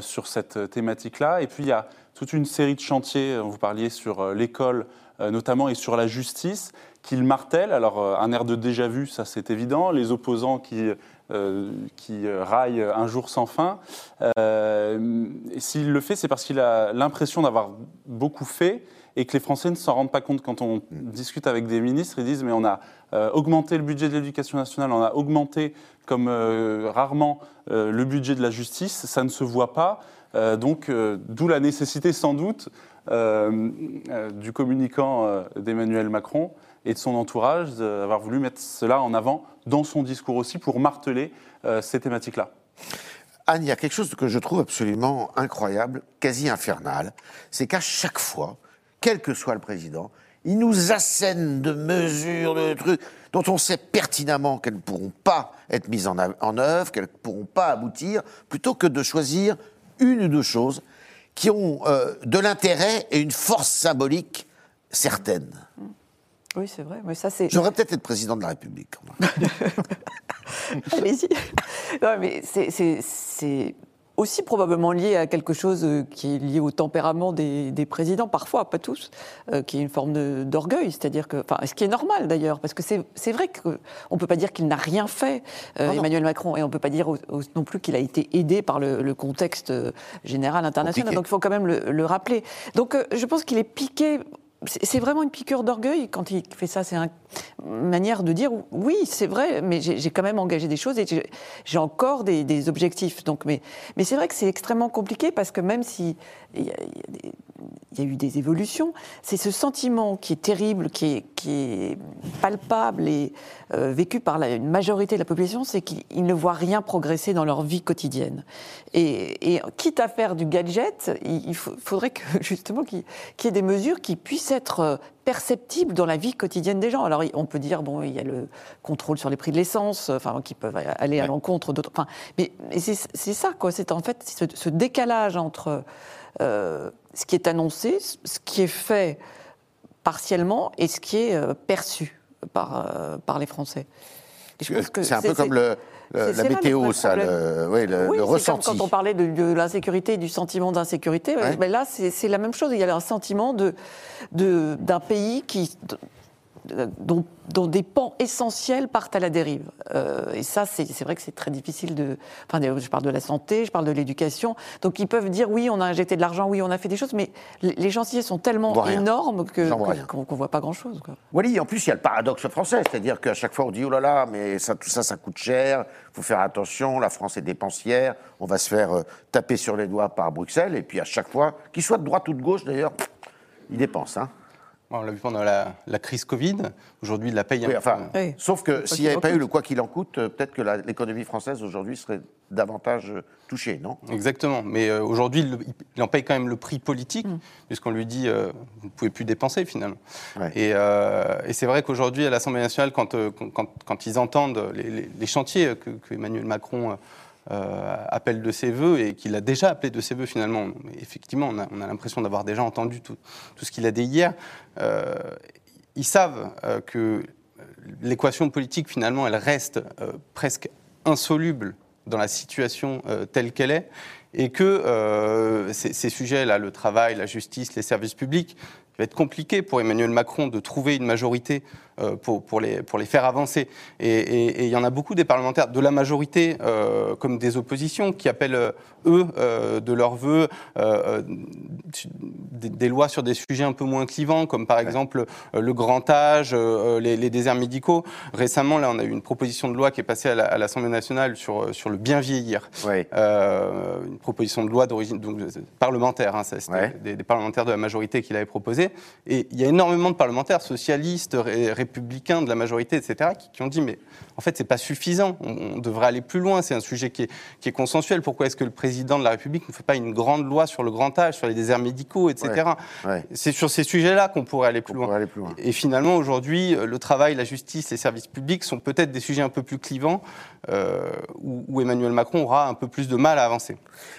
sur cette thématique-là. Et puis, il y a toute une série de chantiers, vous parliez sur l'école notamment, et sur la justice, qu'il martèle. Alors, euh, un air de déjà-vu, ça c'est évident. Les opposants qui, euh, qui raillent un jour sans fin. Euh, S'il le fait, c'est parce qu'il a l'impression d'avoir beaucoup fait et que les Français ne s'en rendent pas compte. Quand on discute avec des ministres, ils disent Mais on a euh, augmenté le budget de l'éducation nationale, on a augmenté comme euh, rarement euh, le budget de la justice, ça ne se voit pas. Donc, d'où la nécessité sans doute du communicant d'Emmanuel Macron et de son entourage d'avoir voulu mettre cela en avant dans son discours aussi pour marteler euh, ces thématiques-là. Anne, il y a quelque chose que je trouve absolument incroyable, quasi infernal, c'est qu'à chaque fois, quel que soit le président, il nous assène de mesures, de trucs dont on sait pertinemment qu'elles ne pourront pas être mises en œuvre, qu'elles ne pourront pas aboutir, plutôt que de choisir une ou deux choses qui ont euh, de l'intérêt et une force symbolique certaine. Oui, c'est vrai. Mais ça, c'est. J'aurais peut-être être président de la République. [laughs] [laughs] Allez-y. Non, mais c'est- c'est c'est aussi probablement lié à quelque chose euh, qui est lié au tempérament des, des présidents, parfois, pas tous, euh, qui est une forme de- d'orgueil. C'est-à-dire que, enfin, ce qui est normal d'ailleurs, parce que c'est c'est vrai qu'on ne peut pas dire qu'il n'a rien fait, euh, non. Emmanuel Macron, et on ne peut pas dire au- au- non plus qu'il a été aidé par le, le contexte général international. Compliqué. Donc il faut quand même le, le rappeler. Donc euh, je pense qu'il est piqué. C'est vraiment une piqûre d'orgueil quand il fait ça. C'est un- une manière de dire oui, c'est vrai, mais j'ai quand même engagé des choses et j'ai- encore des, objectifs. Donc, mais c'est vrai que c'est extrêmement compliqué parce que même si il y a eu des évolutions, c'est ce sentiment qui est terrible, qui est, qui est palpable et euh, vécu par la, une majorité de la population, c'est qu'ils ils ne voient rien progresser dans leur vie quotidienne. Et, et quitte à faire du gadget, il, il faut- faudrait que [laughs] justement qu'il y ait des mesures qui puissent être euh, perceptibles dans la vie quotidienne des gens. Alors on peut dire bon, il y a le contrôle sur les prix de l'essence, enfin qui peuvent aller à l'encontre d'autres. Enfin, mais, mais c'est c'est ça quoi. C'est en fait ce, ce décalage entre euh, ce qui est annoncé, ce qui est fait partiellement et ce qui est euh, perçu par, euh, par les Français. C'est un peu comme le, la météo, ça, le, oui, le, oui, le c'est comme ressenti. quand on parlait de, de l'insécurité et du sentiment d'insécurité. Ouais. ben là, c'est la même chose. Il y a un sentiment de de- d'un pays qui de- dont, dont des pans essentiels partent à la dérive. Euh, et ça, c'est vrai que c'est très difficile de. Enfin, je parle de la santé, je parle de l'éducation. Donc, ils peuvent dire oui, on a injecté de l'argent, oui, on a fait des choses, mais les, chantiers sont On tellement énormes qu'on qu'on voit pas grand-chose. Wally, en plus, il y a le paradoxe français, c'est-à-dire qu'à chaque fois, on dit oh là là, mais ça, tout ça, ça coûte cher, il faut faire attention, la France est dépensière, on va se faire euh, taper sur les doigts par Bruxelles, et puis à chaque fois, qu'il soit de droite ou de gauche d'ailleurs, ils dépensent. Hein. On l'a vu pendant la, la crise Covid. Aujourd'hui, la paye. Oui, un enfin. Oui. Sauf que s'il n'y avait pas eu le quoi qu'il en coûte, euh, peut-être que l'économie française aujourd'hui serait davantage euh, touchée, non? Exactement. Mais euh, aujourd'hui, il, il en paye quand même le prix politique, Mm. puisqu'on lui dit euh, vous ne pouvez plus dépenser finalement. Ouais. Et, euh, et c'est vrai qu'aujourd'hui, à l'Assemblée nationale, quand, euh, quand, quand ils entendent les, les- les chantiers que, que Emmanuel Macron euh, appelle de ses voeux et qu'il a déjà appelé de ses voeux finalement, effectivement, on a, on a l'impression d'avoir déjà entendu tout, ce qu'il a dit hier. euh, ils savent euh, que l'équation politique, finalement, elle reste euh, presque insoluble dans la situation telle qu'elle est, et que ces, sujets-là, le travail, la justice, les services publics, va être compliqué pour Emmanuel Macron de trouver une majorité euh, pour, pour, les, pour les faire avancer. Et, il y en a beaucoup des parlementaires de la majorité euh, comme des oppositions qui appellent, euh, eux, euh, de leur vœu, euh, des, des lois sur des sujets un peu moins clivants, comme par exemple le grand âge, les, les déserts médicaux. Récemment, là, on a eu une proposition de loi qui est passée à la- à l'Assemblée nationale sur, sur le bien vieillir. Ouais. Une proposition de loi d'origine parlementaire, hein, ça, c'était Ouais. des, des parlementaires de la majorité qui l'avaient Et il y a énormément de parlementaires socialistes, ré- républicains, de la majorité, etc., qui ont dit mais en fait c'est pas suffisant, on, on devrait aller plus loin. C'est un sujet qui est, qui est consensuel. Pourquoi est-ce que le président de la République ne fait pas une grande loi sur le grand âge, sur les déserts médicaux, etc. Ouais. C'est sur ces sujets-là qu'on pourrait aller plus loin. pourrait aller plus loin. Et finalement, aujourd'hui, le travail, la justice, les services publics sont peut-être des sujets un peu plus clivants euh, où, où Emmanuel Macron aura un peu plus de mal à avancer.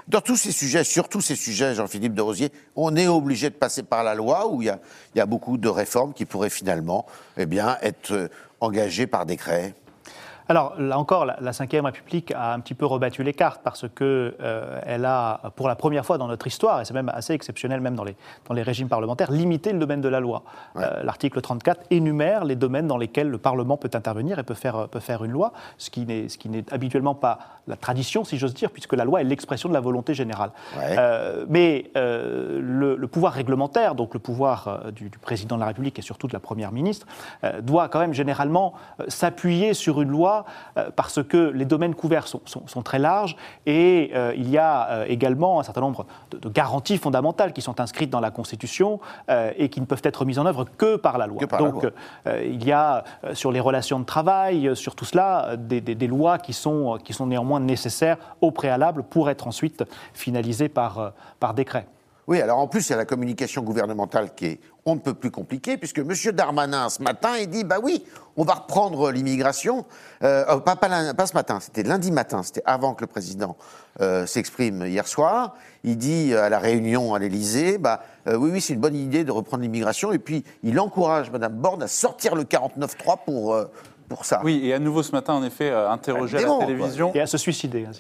Dans tous ces sujets, sur tous ces sujets, Jean-Philippe de Rosier, on est obligé de passer par la loi où il y a, il y a beaucoup de réformes qui pourraient finalement eh bien, être euh, engagées par décret. Alors là encore, la, la Ve République a un petit peu rebattu les cartes parce que euh, elle a, pour la première fois dans notre histoire, et c'est même assez exceptionnel même dans les, dans les régimes parlementaires, limité le domaine de la loi. Euh, L'article 34 énumère les domaines dans lesquels le Parlement peut intervenir et peut faire, peut faire une loi, ce qui n'est habituellement pas la tradition, si j'ose dire, puisque la loi est l'expression de la volonté générale. Ouais. Euh, mais euh, le, le pouvoir réglementaire, donc le pouvoir du, du président de la République et surtout de la première ministre, doit quand même généralement s'appuyer sur une loi euh, parce que les domaines couverts sont, sont- sont très larges et euh, il y a euh, également un certain nombre de, de garanties fondamentales qui sont inscrites dans la Constitution et qui ne peuvent être mises en œuvre que par la loi. La donc loi. il y a sur les relations de travail, sur tout cela, des, des- des lois qui sont, qui sont néanmoins nécessaires au préalable pour être ensuite finalisées par, par décret. Oui, alors en plus, il y a la communication gouvernementale qui est on ne peut plus compliquée, puisque M. Darmanin, ce matin, il dit bah oui, on va reprendre l'immigration. Euh, euh, pas, pas ce matin, c'était lundi matin, c'était avant que le président euh, s'exprime hier soir. Il dit euh, à la réunion à l'Élysée bah, oui, oui, c'est une bonne idée de reprendre l'immigration. Et puis, il encourage Mme Borne à sortir le 49.3 pour, pour ça. Oui, et à nouveau ce matin, en effet, euh, interrogé à la quoi. télévision, Et à se suicider. hein.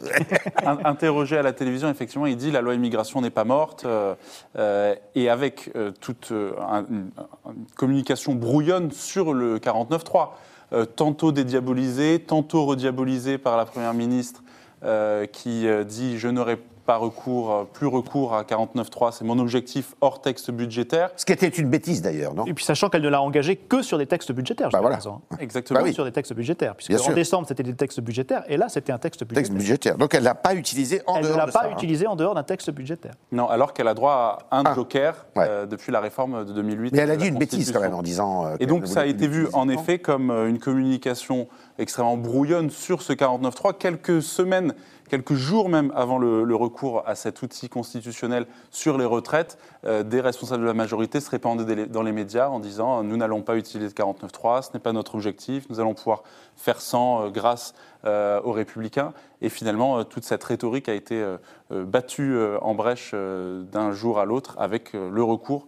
In- [laughs] interrogé à la télévision, effectivement, il dit la loi immigration n'est pas morte. euh, euh, et avec euh, toute euh, un- une, une communication brouillonne sur le 49.3, euh, tantôt dédiabolisé, tantôt rediabolisé par la Première ministre euh, qui euh, dit je n'aurai pas recours, euh, plus recours à 49.3, c'est mon objectif hors texte budgétaire. Ce qui était une bêtise d'ailleurs, non? Et puis sachant qu'elle ne l'a engagé que sur des textes budgétaires. Bah voilà. hein. Exactement. Bah oui. Sur des textes budgétaires. Puisque Bien en sûr. décembre, c'était des textes budgétaires, et là, c'était un texte budgétaire. Texte budgétaire. Donc, elle ne l'a pas utilisé en Elle ne dehors l'a de pas ça, hein. utilisé en dehors d'un texte budgétaire. Non, alors qu'elle a droit à un Ah. joker Ouais. euh, depuis la réforme de 2008. Mais elle a dit la une bêtise quand même en disant. euh, Et donc ne ça a été vu en effet comme une communication extrêmement brouillonne sur ce 49.3 quelques semaines, quelques jours même avant le, recours à cet outil constitutionnel sur les retraites. euh, des responsables de la majorité se répandaient dans les médias en disant euh, nous n'allons pas utiliser le 49.3, ce n'est pas notre objectif, nous allons pouvoir faire sans euh, grâce aux républicains. Et finalement, toute cette rhétorique a été battue en brèche d'un jour à l'autre avec le recours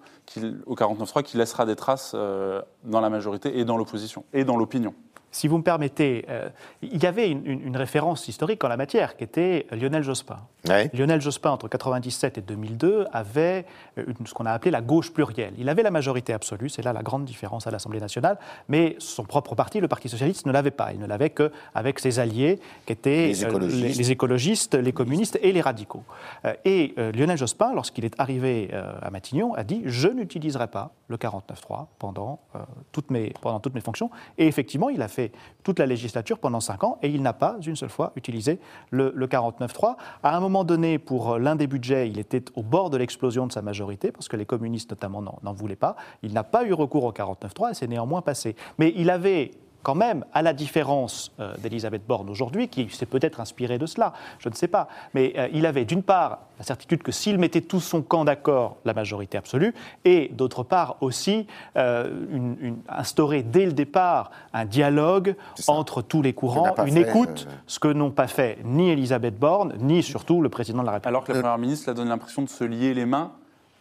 au 49.3 qui laissera des traces dans la majorité et dans l'opposition et dans l'opinion. Si vous me permettez, euh, il y avait une, une- une référence historique en la matière qui était Lionel Jospin. Ouais. Lionel Jospin, entre 1997 et 2002, avait euh, une- ce qu'on a appelé la gauche plurielle. Il avait la majorité absolue, c'est là la grande différence à l'Assemblée nationale, mais son propre parti, le Parti socialiste, ne l'avait pas. Il ne l'avait qu'avec ses alliés, qui étaient Les euh, écologistes. les, les écologistes, les communistes et les radicaux. Euh, et Lionel Jospin, lorsqu'il est arrivé à Matignon, a dit Je n'utiliserai pas le 49.3 pendant, euh, toutes mes, pendant toutes mes fonctions. Et effectivement, il a fait toute la législature pendant cinq ans et il n'a pas une seule fois utilisé le, le 49.3. À un moment donné, pour euh, l'un des budgets, il était au bord de l'explosion de sa majorité, parce que les communistes notamment n'en n'en voulaient pas. Il n'a pas eu recours au 49.3 et c'est néanmoins passé. Mais il avait quand même, à la différence euh, d'Elisabeth Borne aujourd'hui, qui s'est peut-être inspirée de cela, je ne sais pas, mais euh, il avait d'une part la certitude que s'il mettait tout son camp d'accord, la majorité absolue, et d'autre part aussi euh, une- une- instaurer dès le départ un dialogue entre tous les courants, une fait, écoute, euh, ce que n'ont pas fait ni Elisabeth Borne, ni surtout le président de la République. Alors que la Première ministre a donné l'impression de se lier les mains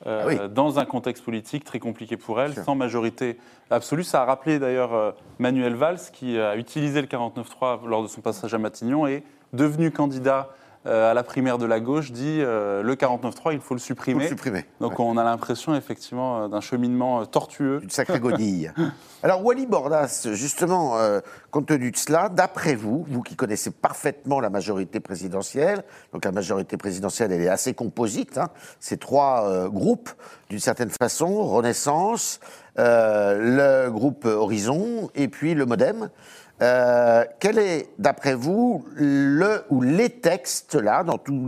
euh, Ah oui. dans un contexte politique très compliqué pour elle, sans majorité absolue. Ça a rappelé d'ailleurs euh, Manuel Valls, qui a utilisé le 49-3 lors de son passage à Matignon et devenu candidat à la primaire de la gauche, dit euh, le 49-3, il faut le Faut le supprimer. supprimer. Donc Ouais. on a l'impression effectivement euh, d'un cheminement euh, tortueux. Une sacrée godille. [laughs] Alors, Wally Bordas, justement, euh, compte tenu de cela, d'après vous, vous qui connaissez parfaitement la majorité présidentielle, donc la majorité présidentielle, elle est assez composite, hein, ces trois euh, groupes, d'une certaine façon, Renaissance, euh, le groupe Horizon et puis le Modem. Euh, quel est, d'après vous, le ou les textes, là, dans tout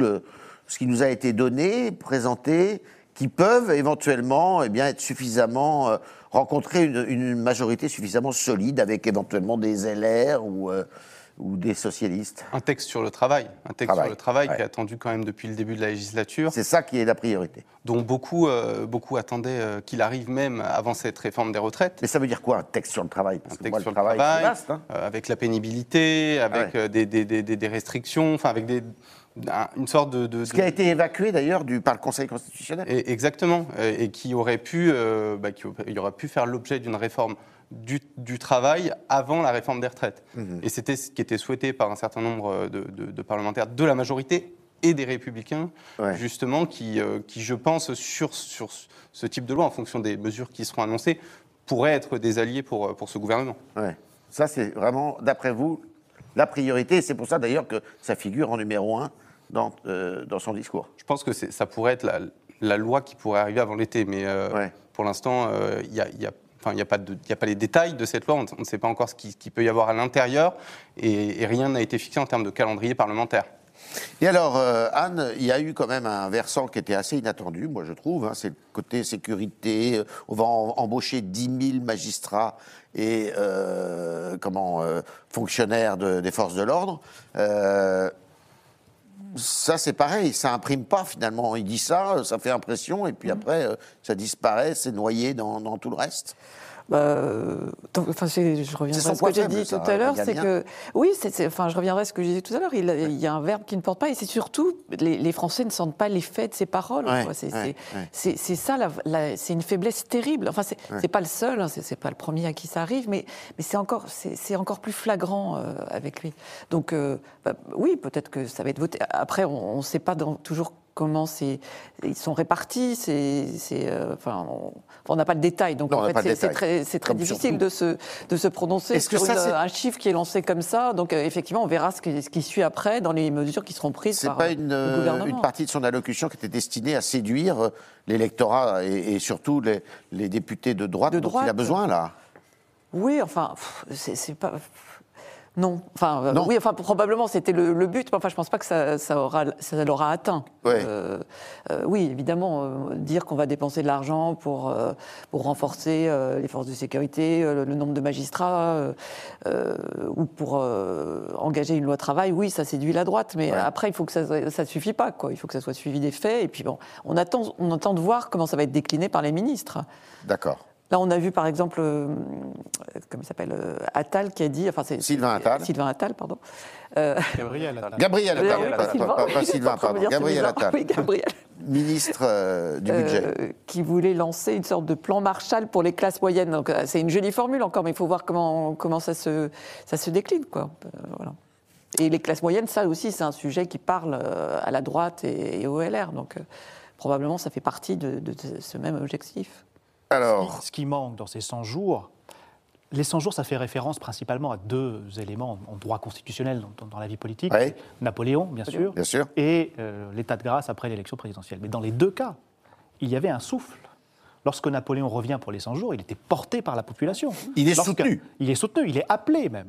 ce qui nous a été donné, présenté, qui peuvent éventuellement eh bien, être suffisamment. euh, rencontrer une, une majorité suffisamment solide avec éventuellement des LR ou, euh, ou des socialistes Un texte sur le travail, un texte Travail, sur le travail ouais. qui est attendu quand même depuis le début de la législature, C'est ça qui est la priorité. dont beaucoup, euh, beaucoup attendaient euh, qu'il arrive même avant cette réforme des retraites. Mais ça veut dire quoi, un texte sur le travail? Parce Un que texte moi, sur le travail, vaste. hein. euh, avec la pénibilité, avec ouais. des, des- des- restrictions, enfin avec des, un- une sorte de... de- Ce qui a été évacué d'ailleurs par le Conseil constitutionnel. Et- exactement, et qui aurait pu, euh, bah, qui aurait pu faire l'objet d'une réforme du, du travail avant la réforme des retraites. Mhm. Et c'était ce qui était souhaité par un certain nombre de, de- de parlementaires de la majorité et des républicains, Ouais. justement, qui, euh, qui, je pense, sur, sur ce type de loi, en fonction des mesures qui seront annoncées, pourraient être des alliés pour, euh, pour ce gouvernement. Ouais. Ça, c'est vraiment, d'après vous, la priorité. C'est pour ça d'ailleurs que ça figure en numéro un dans, euh, dans son discours. Je pense que ça pourrait être la, la loi qui pourrait arriver avant l'été, mais euh, Ouais. pour l'instant, il n'y a, y a- enfin, il y a, pas les détails de cette loi, on ne sait pas encore ce qui- qu'il peut y avoir à l'intérieur, et, rien n'a été fixé en termes de calendrier parlementaire. Et alors, euh, Anne, il y a eu quand même un versant qui était assez inattendu, moi je trouve. hein, c'est le côté sécurité. euh, On va embaucher 10 000 magistrats et euh, comment, fonctionnaires de- des forces de l'ordre. Ça, c'est pareil, ça imprime pas finalement. Il dit ça, ça fait impression, et puis après, euh, ça disparaît, c'est noyé dans, dans tout le reste. Euh, donc, enfin, je reviendrai à ce que j'ai dit ça, tout à l'heure, c'est que oui, enfin, je reviendrai à ce que j'ai dit tout à l'heure. Il, il y a un verbe qui ne porte pas, et c'est surtout les, les Français ne sentent pas l'effet de ces paroles. Ouais. C'est ouais, ça, c'est une faiblesse terrible. Enfin, c'est pas le seul, hein, c'est pas le premier à qui ça arrive, mais, mais c'est encore, c'est encore plus flagrant euh, avec lui. Donc, euh, bah, oui, peut-être que ça va être voté. Après, on ne sait pas dans- toujours comment ils sont répartis. C'est, euh, enfin, on- n'a pas le détail, donc Non, en fait, c'est- très, difficile de se, de se prononcer Est-ce que sur ça, une- c'est- un chiffre qui est lancé comme ça. Donc, euh, effectivement, on verra ce qui, ce qui suit après dans les mesures qui seront prises C'est par pas euh, une, le gouvernement. une partie de son allocution qui était destinée à séduire l'électorat et, et surtout les, les députés de droite De dont il a droite. besoin là? Oui, enfin, c'est pas. Non, enfin, euh, Non. oui, enfin, probablement c'était le, le but, mais enfin, je pense pas que ça, ça aura, ça l'aura atteint. Euh, euh, oui, évidemment, dire qu'on va dépenser de l'argent pour, pour renforcer les forces de sécurité, le, le nombre de magistrats, ou pour engager une loi travail, oui, ça séduit la droite, mais Ouais. après, il faut que ça, ça suffit pas, quoi. Il faut que ça soit suivi des faits, et puis bon, on attend, on attend de voir comment ça va être décliné par les ministres. D'accord. Là, on a vu par exemple, euh, comment il s'appelle, euh, Attal qui a dit, enfin c'est Sylvain Attal. Sylvain Attal, pardon. Euh, Gabriel Attal. Gabriel euh, Attal, oui, pas, pas Sylvain, [laughs] pas- Sylvain, pardon. Gabriel. Attal, Oui, Gabriel. ministre euh, du budget. Euh, qui voulait lancer une sorte de plan Marshall pour les classes moyennes. Donc euh, c'est une jolie formule encore, mais il faut voir comment, comment ça, se, ça se décline. Quoi. Euh, voilà. Et les classes moyennes, ça aussi, c'est un sujet qui parle euh, à la droite et, et au LR. Donc euh, probablement, ça fait partie de, de ce même objectif. Alors, Ce qui manque dans ces 100 jours, les 100 jours, ça fait référence principalement à deux éléments en droit constitutionnel dans, dans la vie politique. Ouais. Napoléon, bien sûr, bien sûr. et euh, l'état de grâce après l'élection présidentielle. Mais dans les deux cas, il y avait un souffle. Lorsque Napoléon revient pour les 100 jours, il était porté par la population. Il est Lorsque- soutenu. Il est soutenu, il est appelé même.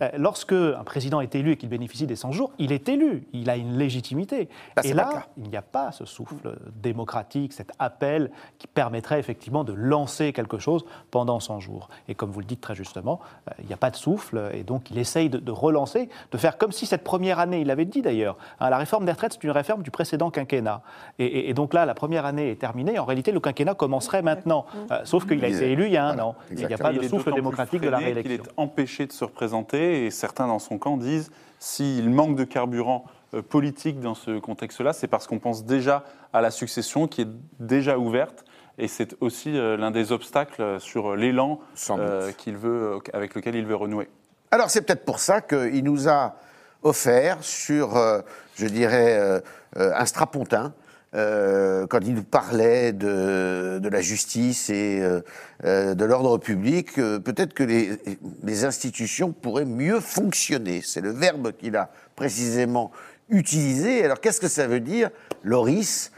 Euh, lorsque un président est élu et qu'il bénéficie des 100 jours, il est élu, il a une légitimité. Et là, il n'y a pas ce souffle démocratique, cet appel qui permettrait effectivement de lancer quelque chose pendant 100 jours. Et comme vous le dites très justement, euh, il n'y a pas de souffle, et donc il essaye de, de relancer, de faire comme si cette première année, il l'avait dit d'ailleurs, hein, la réforme des retraites, c'est une réforme du précédent quinquennat. Et, et- et donc là, la première année est terminée, en réalité, le quinquennat commencerait maintenant, Euh, sauf qu'il a Il- été élu il y a un voilà, an. Il n'y a pas Il de souffle démocratique de la réélection. est empêché de se représenter et certains dans son camp disent s'il manque de carburant euh, politique dans ce contexte-là, c'est parce qu'on pense déjà à la succession qui est déjà ouverte. Et c'est aussi euh, l'un des obstacles sur l'élan euh, qu'il veut, avec lequel il veut renouer. Alors c'est peut-être pour ça qu'il nous a offert sur, euh, je dirais, euh, un strapontin, euh, quand il nous parlait de, de la justice et euh, euh, de l'ordre public, euh, peut-être que les, les institutions pourraient mieux fonctionner. C'est le verbe qu'il a précisément utilisé. Alors qu'est-ce que ça veut dire, Loris,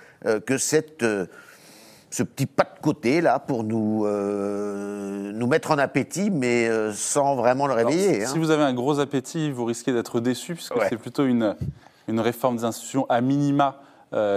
que cette... ce petit pas de côté là pour nous, nous mettre en appétit, mais sans vraiment le Alors, réveiller. si hein. si vous avez un gros appétit, vous risquez d'être déçu, puisque Ouais. c'est plutôt une, une réforme des institutions à minima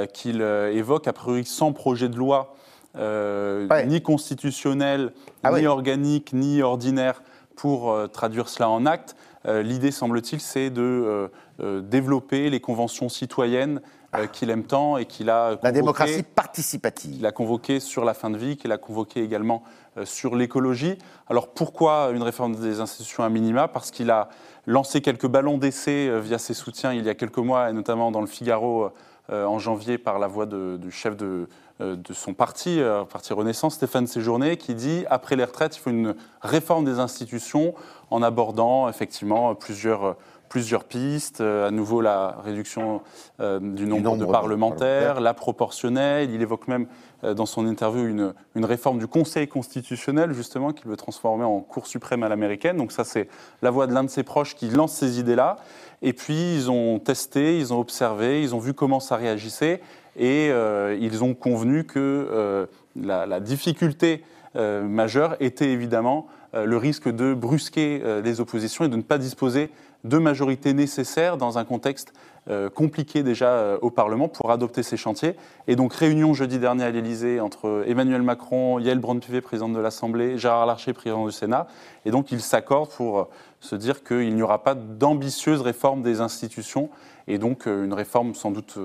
qu'il euh, évoque, a priori sans projet de loi, euh, Ouais. ni constitutionnel, Ah ni oui. organique, ni ordinaire, pour euh, traduire cela en acte. Euh, L'idée, semble-t-il, c'est de euh, euh, développer les conventions citoyennes euh, qu'il aime tant et qu'il a La convoquées- démocratie participative. qu'il a convoqué sur la fin de vie, qu'il a convoqué également euh, sur l'écologie. Alors pourquoi une réforme des institutions à minima? Parce qu'il a lancé quelques ballons d'essai euh, via ses soutiens il y a quelques mois, et notamment dans le Figaro euh, en janvier par la voix du chef de, euh, de son parti, euh, Parti Renaissance, Stéphane Séjourné, qui dit après les retraites, il faut une réforme des institutions en abordant effectivement plusieurs plusieurs pistes, euh, à nouveau la réduction euh, du, nombre nombre de parlementaires, la proportionnelle. Il évoque même euh, dans son interview une, une réforme du Conseil constitutionnel, justement, qu'il veut transformer en Cour suprême à l'américaine. Donc ça, c'est la voix de l'un de ses proches qui lance ces idées-là. Et puis, ils ont testé, ils ont observé, ils ont vu comment ça réagissait, et euh, ils ont convenu que la, la difficulté majeure était évidemment le risque de brusquer les oppositions et de ne pas disposer de majorité nécessaire dans un contexte euh, compliqué déjà euh, au Parlement pour adopter ces chantiers. Et donc réunion jeudi dernier à l'Élysée entre Emmanuel Macron, Yael Braun-Pivet, présidente de l'Assemblée, Gérard Larcher, président du Sénat. Et donc ils s'accordent pour euh, se dire qu'il n'y aura pas d'ambitieuse réforme des institutions et donc une réforme sans doute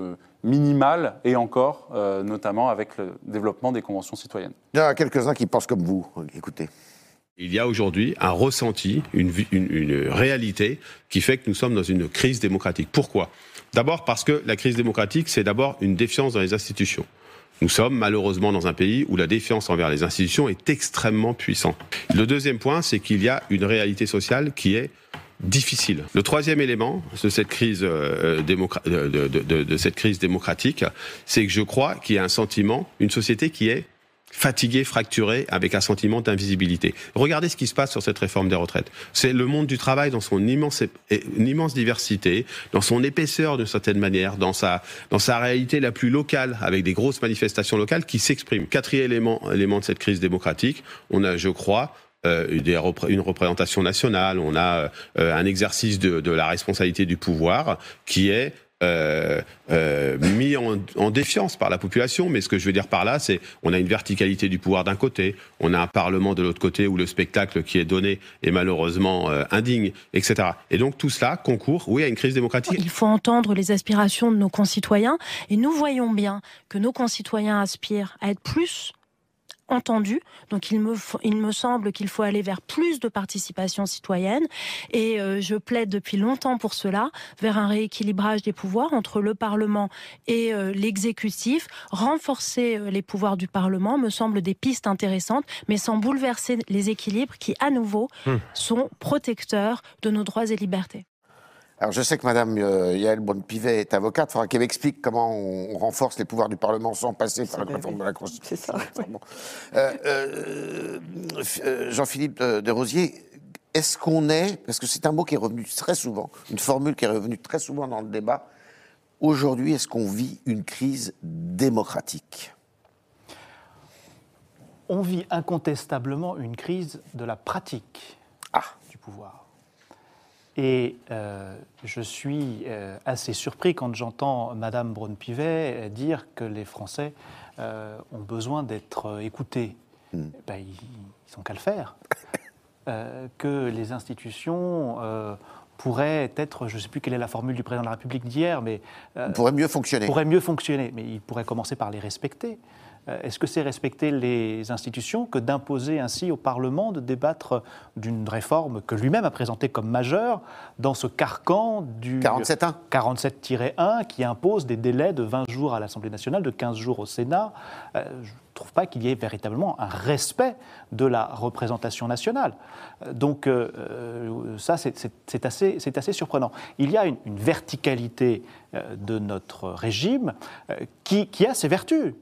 minimale et encore, notamment avec le développement des conventions citoyennes. Il y en a quelques-uns qui pensent comme vous. Écoutez. Il y a aujourd'hui un ressenti, une, une- une réalité qui fait que nous sommes dans une crise démocratique. Pourquoi? D'abord parce que la crise démocratique, c'est d'abord une défiance dans les institutions. Nous sommes malheureusement dans un pays où la défiance envers les institutions est extrêmement puissante. Le deuxième point, c'est qu'il y a une réalité sociale qui est difficile. Le troisième élément de cette crise, euh, de, de- de- de cette crise démocratique, c'est que je crois qu'il y a un sentiment, une société qui est fatiguée, fracturée, avec un sentiment d'invisibilité. Regardez ce qui se passe sur cette réforme des retraites. C'est le monde du travail dans son immense, immense diversité, dans son épaisseur d'une certaine manière, dans sa, dans sa réalité la plus locale, avec des grosses manifestations locales qui s'expriment. Quatrième élément, élément de cette crise démocratique, on a, je crois, euh, une représentation nationale, on a euh, un exercice de, de la responsabilité du pouvoir qui est euh, euh, mis en, défiance par la population. Mais ce que je veux dire par là, c'est on a une verticalité du pouvoir d'un côté, on a un parlement de l'autre côté où le spectacle qui est donné est malheureusement euh, indigne, etc. Et donc tout cela concourt, oui, à une crise démocratique. Il faut entendre les aspirations de nos concitoyens et nous voyons bien que nos concitoyens aspirent à être plus entendus. Donc il me, faut- il me semble qu'il faut aller vers plus de participation citoyenne et euh, je plaide depuis longtemps pour cela, vers un rééquilibrage des pouvoirs entre le Parlement et euh, l'exécutif. Renforcer euh, les pouvoirs du Parlement me semble des pistes intéressantes, mais sans bouleverser les équilibres qui, à nouveau, Hmm. sont protecteurs de nos droits et libertés. Alors, je sais que Mme euh, Yael Bonne-Pivet est avocate. Il faudra qu'elle m'explique comment on, renforce les pouvoirs du Parlement sans passer par la réforme de la Constitution. C'est ça, oui. Euh, euh, euh, Jean-Philippe de, de Rosier, est-ce qu'on est, parce que c'est un mot qui est revenu très souvent, une formule qui est revenue très souvent dans le débat, aujourd'hui, est-ce qu'on vit une crise démocratique? On vit incontestablement une crise de la pratique Ah. du pouvoir. Et euh, je suis euh, assez surpris quand j'entends Madame Braun-Pivet euh, dire que les Français euh, ont besoin d'être écoutés. Hmm. Ben, ils n'ont qu'à le faire. Que les institutions pourrait être, je ne sais plus quelle est la formule du président de la République d'hier, mais... euh, pourrait mieux fonctionner. Pourrait mieux fonctionner, mais il pourrait commencer par les respecter. Euh, est-ce que c'est respecter les institutions que d'imposer ainsi au Parlement de débattre d'une réforme que lui-même a présentée comme majeure dans ce carcan du 47.1 47-1 qui impose des délais de 20 jours à l'Assemblée nationale, de 15 jours au Sénat? Euh, trouve pas qu'il y ait véritablement un respect de la représentation nationale. Euh, donc ça, c'est assez, assez, surprenant. Il y a une, une verticalité de notre régime qui, qui, a ses vertus,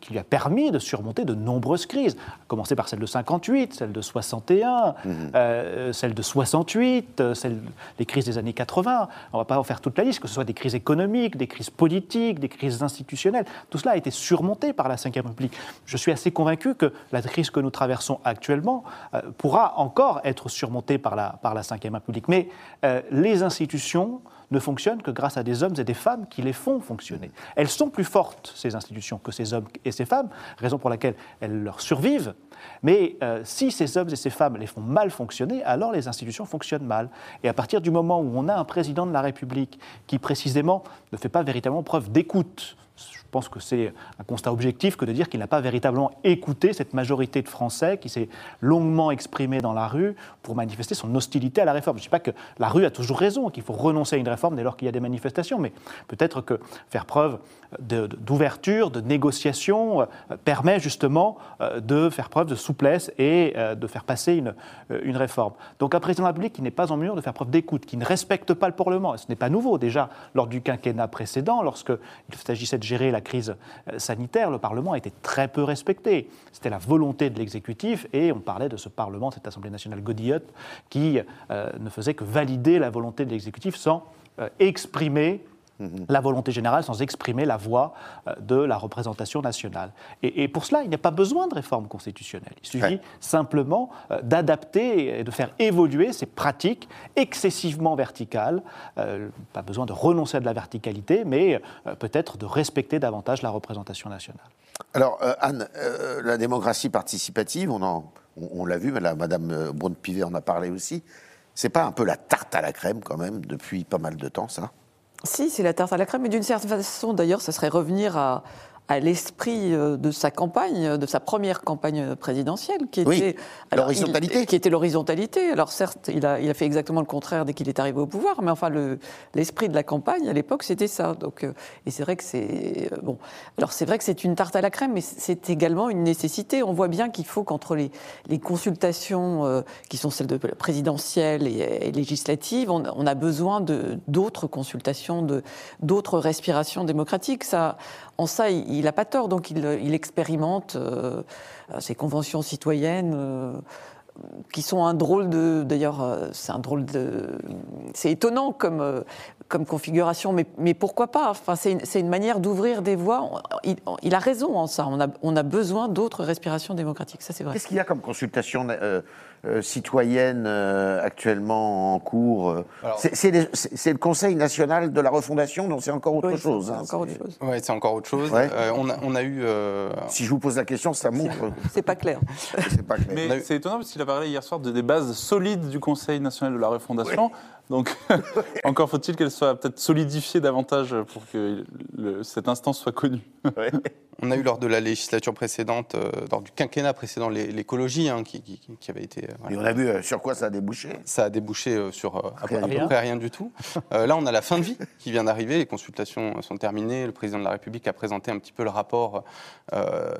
qui lui a permis de surmonter de nombreuses crises, à commencer par celle de 58, celle de 61, mmh. euh, celle de 68, celle, les crises des années 80. On ne va pas en faire toute la liste, que ce soit des crises économiques, des crises politiques, des crises institutionnelles. Tout cela a été surmonté par la Ve République. Je suis assez convaincu que la crise que nous traversons actuellement euh, pourra encore être surmontée par la, par la Ve République. Mais euh, les institutions ne fonctionnent que grâce à des hommes et des femmes qui les font fonctionner. Elles sont plus fortes, ces institutions, que ces hommes et ces femmes, raison pour laquelle elles leur survivent. Mais euh, si ces hommes et ces femmes les font mal fonctionner, alors les institutions fonctionnent mal. Et à partir du moment où on a un président de la République qui précisément ne fait pas véritablement preuve d'écoute, pense que c'est un constat objectif que de dire qu'il n'a pas véritablement écouté cette majorité de Français qui s'est longuement exprimée dans la rue pour manifester son hostilité à la réforme. Je ne dis pas que la rue a toujours raison, qu'il faut renoncer à une réforme dès lors qu'il y a des manifestations, mais peut-être que faire preuve d'ouverture, de, négociation, euh, permet justement euh, de faire preuve de souplesse et euh, de faire passer une, réforme. Donc un président de la République qui n'est pas en mesure de faire preuve d'écoute, qui ne respecte pas le Parlement, et ce n'est pas nouveau déjà lors du quinquennat précédent, lorsqu'il s'agissait de gérer la crise sanitaire, le Parlement a été très peu respecté. C'était la volonté de l'exécutif et on parlait de ce Parlement, cette Assemblée nationale godillotte, qui ne faisait que valider la volonté de l'exécutif sans exprimer La volonté générale sans exprimer la voix euh, de la représentation nationale. Et, pour cela, il n'y a pas besoin de réforme constitutionnelle. Il suffit simplement euh, d'adapter et de faire évoluer ces pratiques excessivement verticales. Euh, pas besoin de renoncer à de la verticalité, mais peut-être de respecter davantage la représentation nationale. Alors, Anne, la démocratie participative, on, on, l'a vu, Madame Braun-Pivet en a parlé aussi. C'est pas un peu la tarte à la crème quand même depuis pas mal de temps, ça? Si, c'est la tarte à la crème, mais d'une certaine façon, d'ailleurs, ça serait revenir à, à l'esprit euh, de sa campagne, de sa première campagne présidentielle, qui était l'horizontalité. Qui était l'horizontalité. Alors certes, il a, il a, fait exactement le contraire dès qu'il est arrivé au pouvoir, mais enfin l'esprit de la campagne à l'époque, c'était ça. Donc, euh, et c'est vrai que c'est euh, bon. Alors c'est vrai que c'est une tarte à la crème, mais c'est également une nécessité. On voit bien qu'il faut qu'entre les, les, consultations qui sont celles de présidentielles et, législatives, on, on, a besoin de d'autres consultations, de d'autres respirations démocratiques. Ça, en ça, il n'a pas tort. Donc, il, expérimente euh, ces conventions citoyennes. Euh, qui sont un drôle de. D'ailleurs, euh, c'est un drôle de. C'est étonnant comme, comme configuration, mais, mais pourquoi pas? Enfin, c'est, une, une, manière d'ouvrir des voies. Il, il, a raison en ça. On a, on a besoin d'autres respirations démocratiques. Ça, c'est vrai. Qu'est-ce qu'il y a comme consultation euh, citoyenne euh, actuellement en cours? Euh, c'est le Conseil national de la refondation, donc c'est encore autre chose. Hein, encore autre chose. Oui, c'est encore autre chose. on, a, eu. Si je vous pose la question, ça montre. c'est pas clair. pas clair. Mais c'est étonnant parce qu'il a parlé hier soir de, des bases solides du Conseil national de la refondation. Donc, [laughs] encore faut-il qu'elle soit peut-être solidifiée davantage pour que cette instance soit connue. [laughs] On a eu lors de la législature précédente, euh, lors du quinquennat précédent, l'écologie hein, qui, avait été. Euh, Et on a vu euh, sur quoi ça a débouché? Ça a débouché sur à, peu près rien du tout. [laughs] là, on a la fin de vie qui vient d'arriver. Les consultations sont terminées. Le président de la République a présenté un petit peu le rapport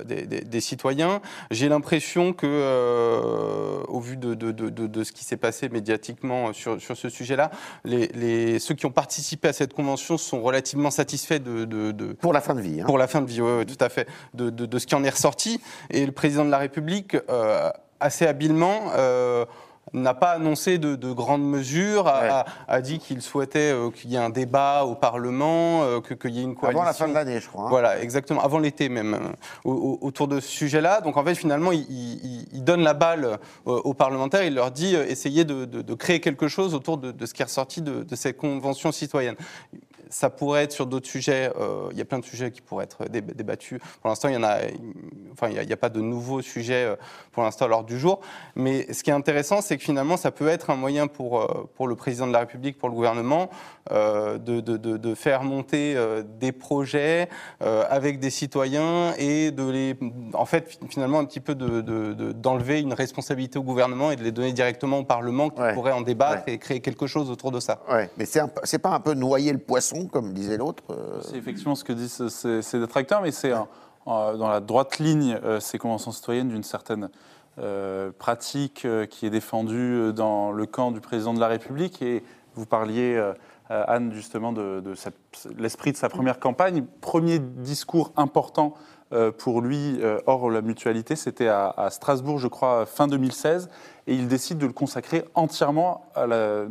des, citoyens. J'ai l'impression que, au vu de, de, ce qui s'est passé médiatiquement sur, sur ce sujet-là, les, ceux qui ont participé à cette convention sont relativement satisfaits de. pour la fin de vie. Hein. Pour la fin de vie, oui, tout à fait, de, ce qui en est ressorti. Et le président de la République, euh, assez habilement, euh, n'a pas annoncé de, grandes mesures, a, dit qu'il souhaitait euh, qu'il y ait un débat au Parlement, qu'il y ait une coalition. Avant la fin de l'année, je crois. Hein. Voilà, exactement, avant l'été même, autour de ce sujet-là. Donc en fait, finalement, il, donne la balle aux parlementaires, il leur dit essayez de, créer quelque chose autour de, ce qui est ressorti de, cette convention citoyenne ça pourrait être sur d'autres sujets. euh, Il y a plein de sujets qui pourraient être dé- débattus. Pour l'instant, il y en a. Enfin, il n'y a, pas de nouveaux sujets euh, pour l'instant à l'ordre du jour. Mais ce qui est intéressant, c'est que finalement, ça peut être un moyen pour euh, pour le président de la République, pour le gouvernement, euh, de, de, de, de faire monter des projets avec des citoyens et de les, en fait, finalement, un petit peu de- de- de- d'enlever une responsabilité au gouvernement et de les donner directement au Parlement qui Ouais. pourrait en débattre Ouais. et créer quelque chose autour de ça. Ouais, mais c'est pas un peu noyer le poisson, comme disait l'autre euh, C'est effectivement ce que disent ces, détracteurs, mais c'est un- euh, dans la droite ligne, euh, ces conventions citoyennes, d'une certaine euh, pratique euh, qui est défendue euh, dans le camp du président de la République. Et vous parliez, euh, euh, Anne, justement, de, l'esprit de sa première campagne. Premier discours important euh, pour lui, euh, hors la mutualité, c'était à Strasbourg, je crois, fin 2016. Et il décide de le consacrer entièrement à la,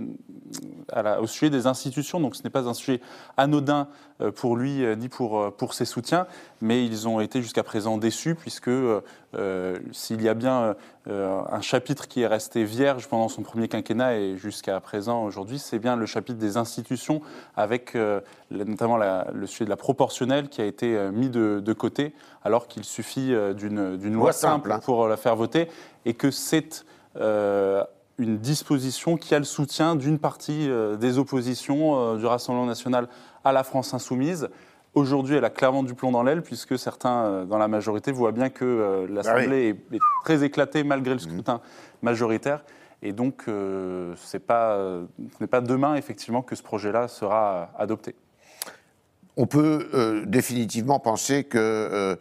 à la- au sujet des institutions. Donc ce n'est pas un sujet anodin euh, pour lui euh, ni pour, euh, pour ses soutiens, mais ils ont été jusqu'à présent déçus puisque euh, s'il y a bien euh, un chapitre qui est resté vierge pendant son premier quinquennat et jusqu'à présent aujourd'hui, c'est bien le chapitre des institutions avec euh, notamment la- le sujet de la proportionnelle qui a été mis de, de côté alors qu'il suffit d'une loi Loi simple, simple hein. pour la faire voter et que c'est une disposition qui a le soutien d'une partie euh, des oppositions euh, du Rassemblement national à la France insoumise. Aujourd'hui, elle a clairement du plomb dans l'aile, puisque certains euh, dans la majorité voient bien que euh, l'Assemblée est, est très éclatée malgré le scrutin majoritaire. Et donc, euh, pas, euh, ce n'est pas demain, effectivement, que ce projet-là sera euh, adopté. On peut euh, définitivement penser que euh,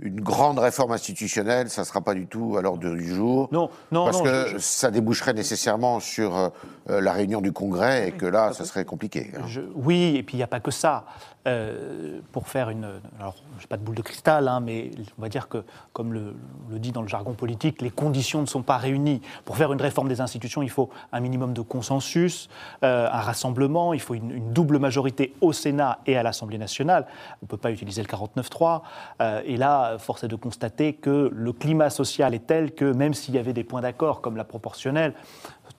une grande réforme institutionnelle, ça ne sera pas du tout à l'ordre du jour. Non, non, parce non, que je- je- ça déboucherait nécessairement sur euh, la réunion du Congrès et que là, ça serait compliqué. hein. Je- oui, et puis il n'y a pas que ça. Euh, pour faire une. Alors, je n'ai pas de boule de cristal, hein, mais on va dire que, comme le, le dit dans le jargon politique, les conditions ne sont pas réunies. Pour faire une réforme des institutions, il faut un minimum de consensus, euh, un rassemblement, il faut une, double majorité au Sénat et à l'Assemblée nationale. On ne peut pas utiliser le 49-3. Euh, et là, force est de constater que le climat social est tel que, même s'il y avait des points d'accord comme la proportionnelle,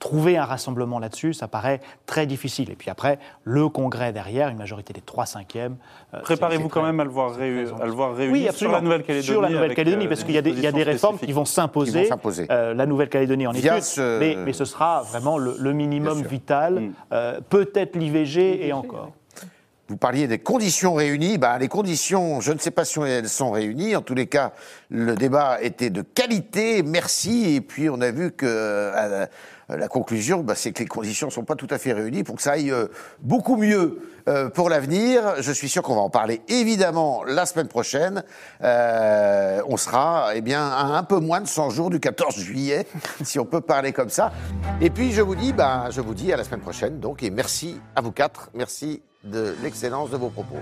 trouver un rassemblement là-dessus, ça paraît très difficile. Et puis après, le Congrès derrière, une majorité des 3 cinquièmes. euh, Préparez-vous quand même à le voir, réu- à le voir réuni Oui, sur absolument. la Nouvelle-Calédonie. Sur la Nouvelle-Calédonie, euh, parce qu'il y, a des- il y a des dispositions réformes qui vont s'imposer. Qui vont s'imposer. Euh, la Nouvelle-Calédonie en est ce- mais, mais ce sera vraiment le, le minimum vital, Mm. euh, peut-être l'IVG et encore. Vous parliez des conditions réunies. Ben, les conditions, je ne sais pas si elles sont réunies. En tous les cas, le débat était de qualité. Merci. Et puis, on a vu que euh, la, la conclusion, ben, c'est que les conditions ne sont pas tout à fait réunies pour que ça aille euh, beaucoup mieux euh, pour l'avenir. Je suis sûr qu'on va en parler évidemment la semaine prochaine. Euh, on sera eh bien, à un peu moins de 100 jours du 14 juillet, [laughs] si on peut parler comme ça. Et puis, je vous dis, ben, je vous dis à la semaine prochaine. Donc, et merci à vous quatre. Merci de l'excellence de vos propos.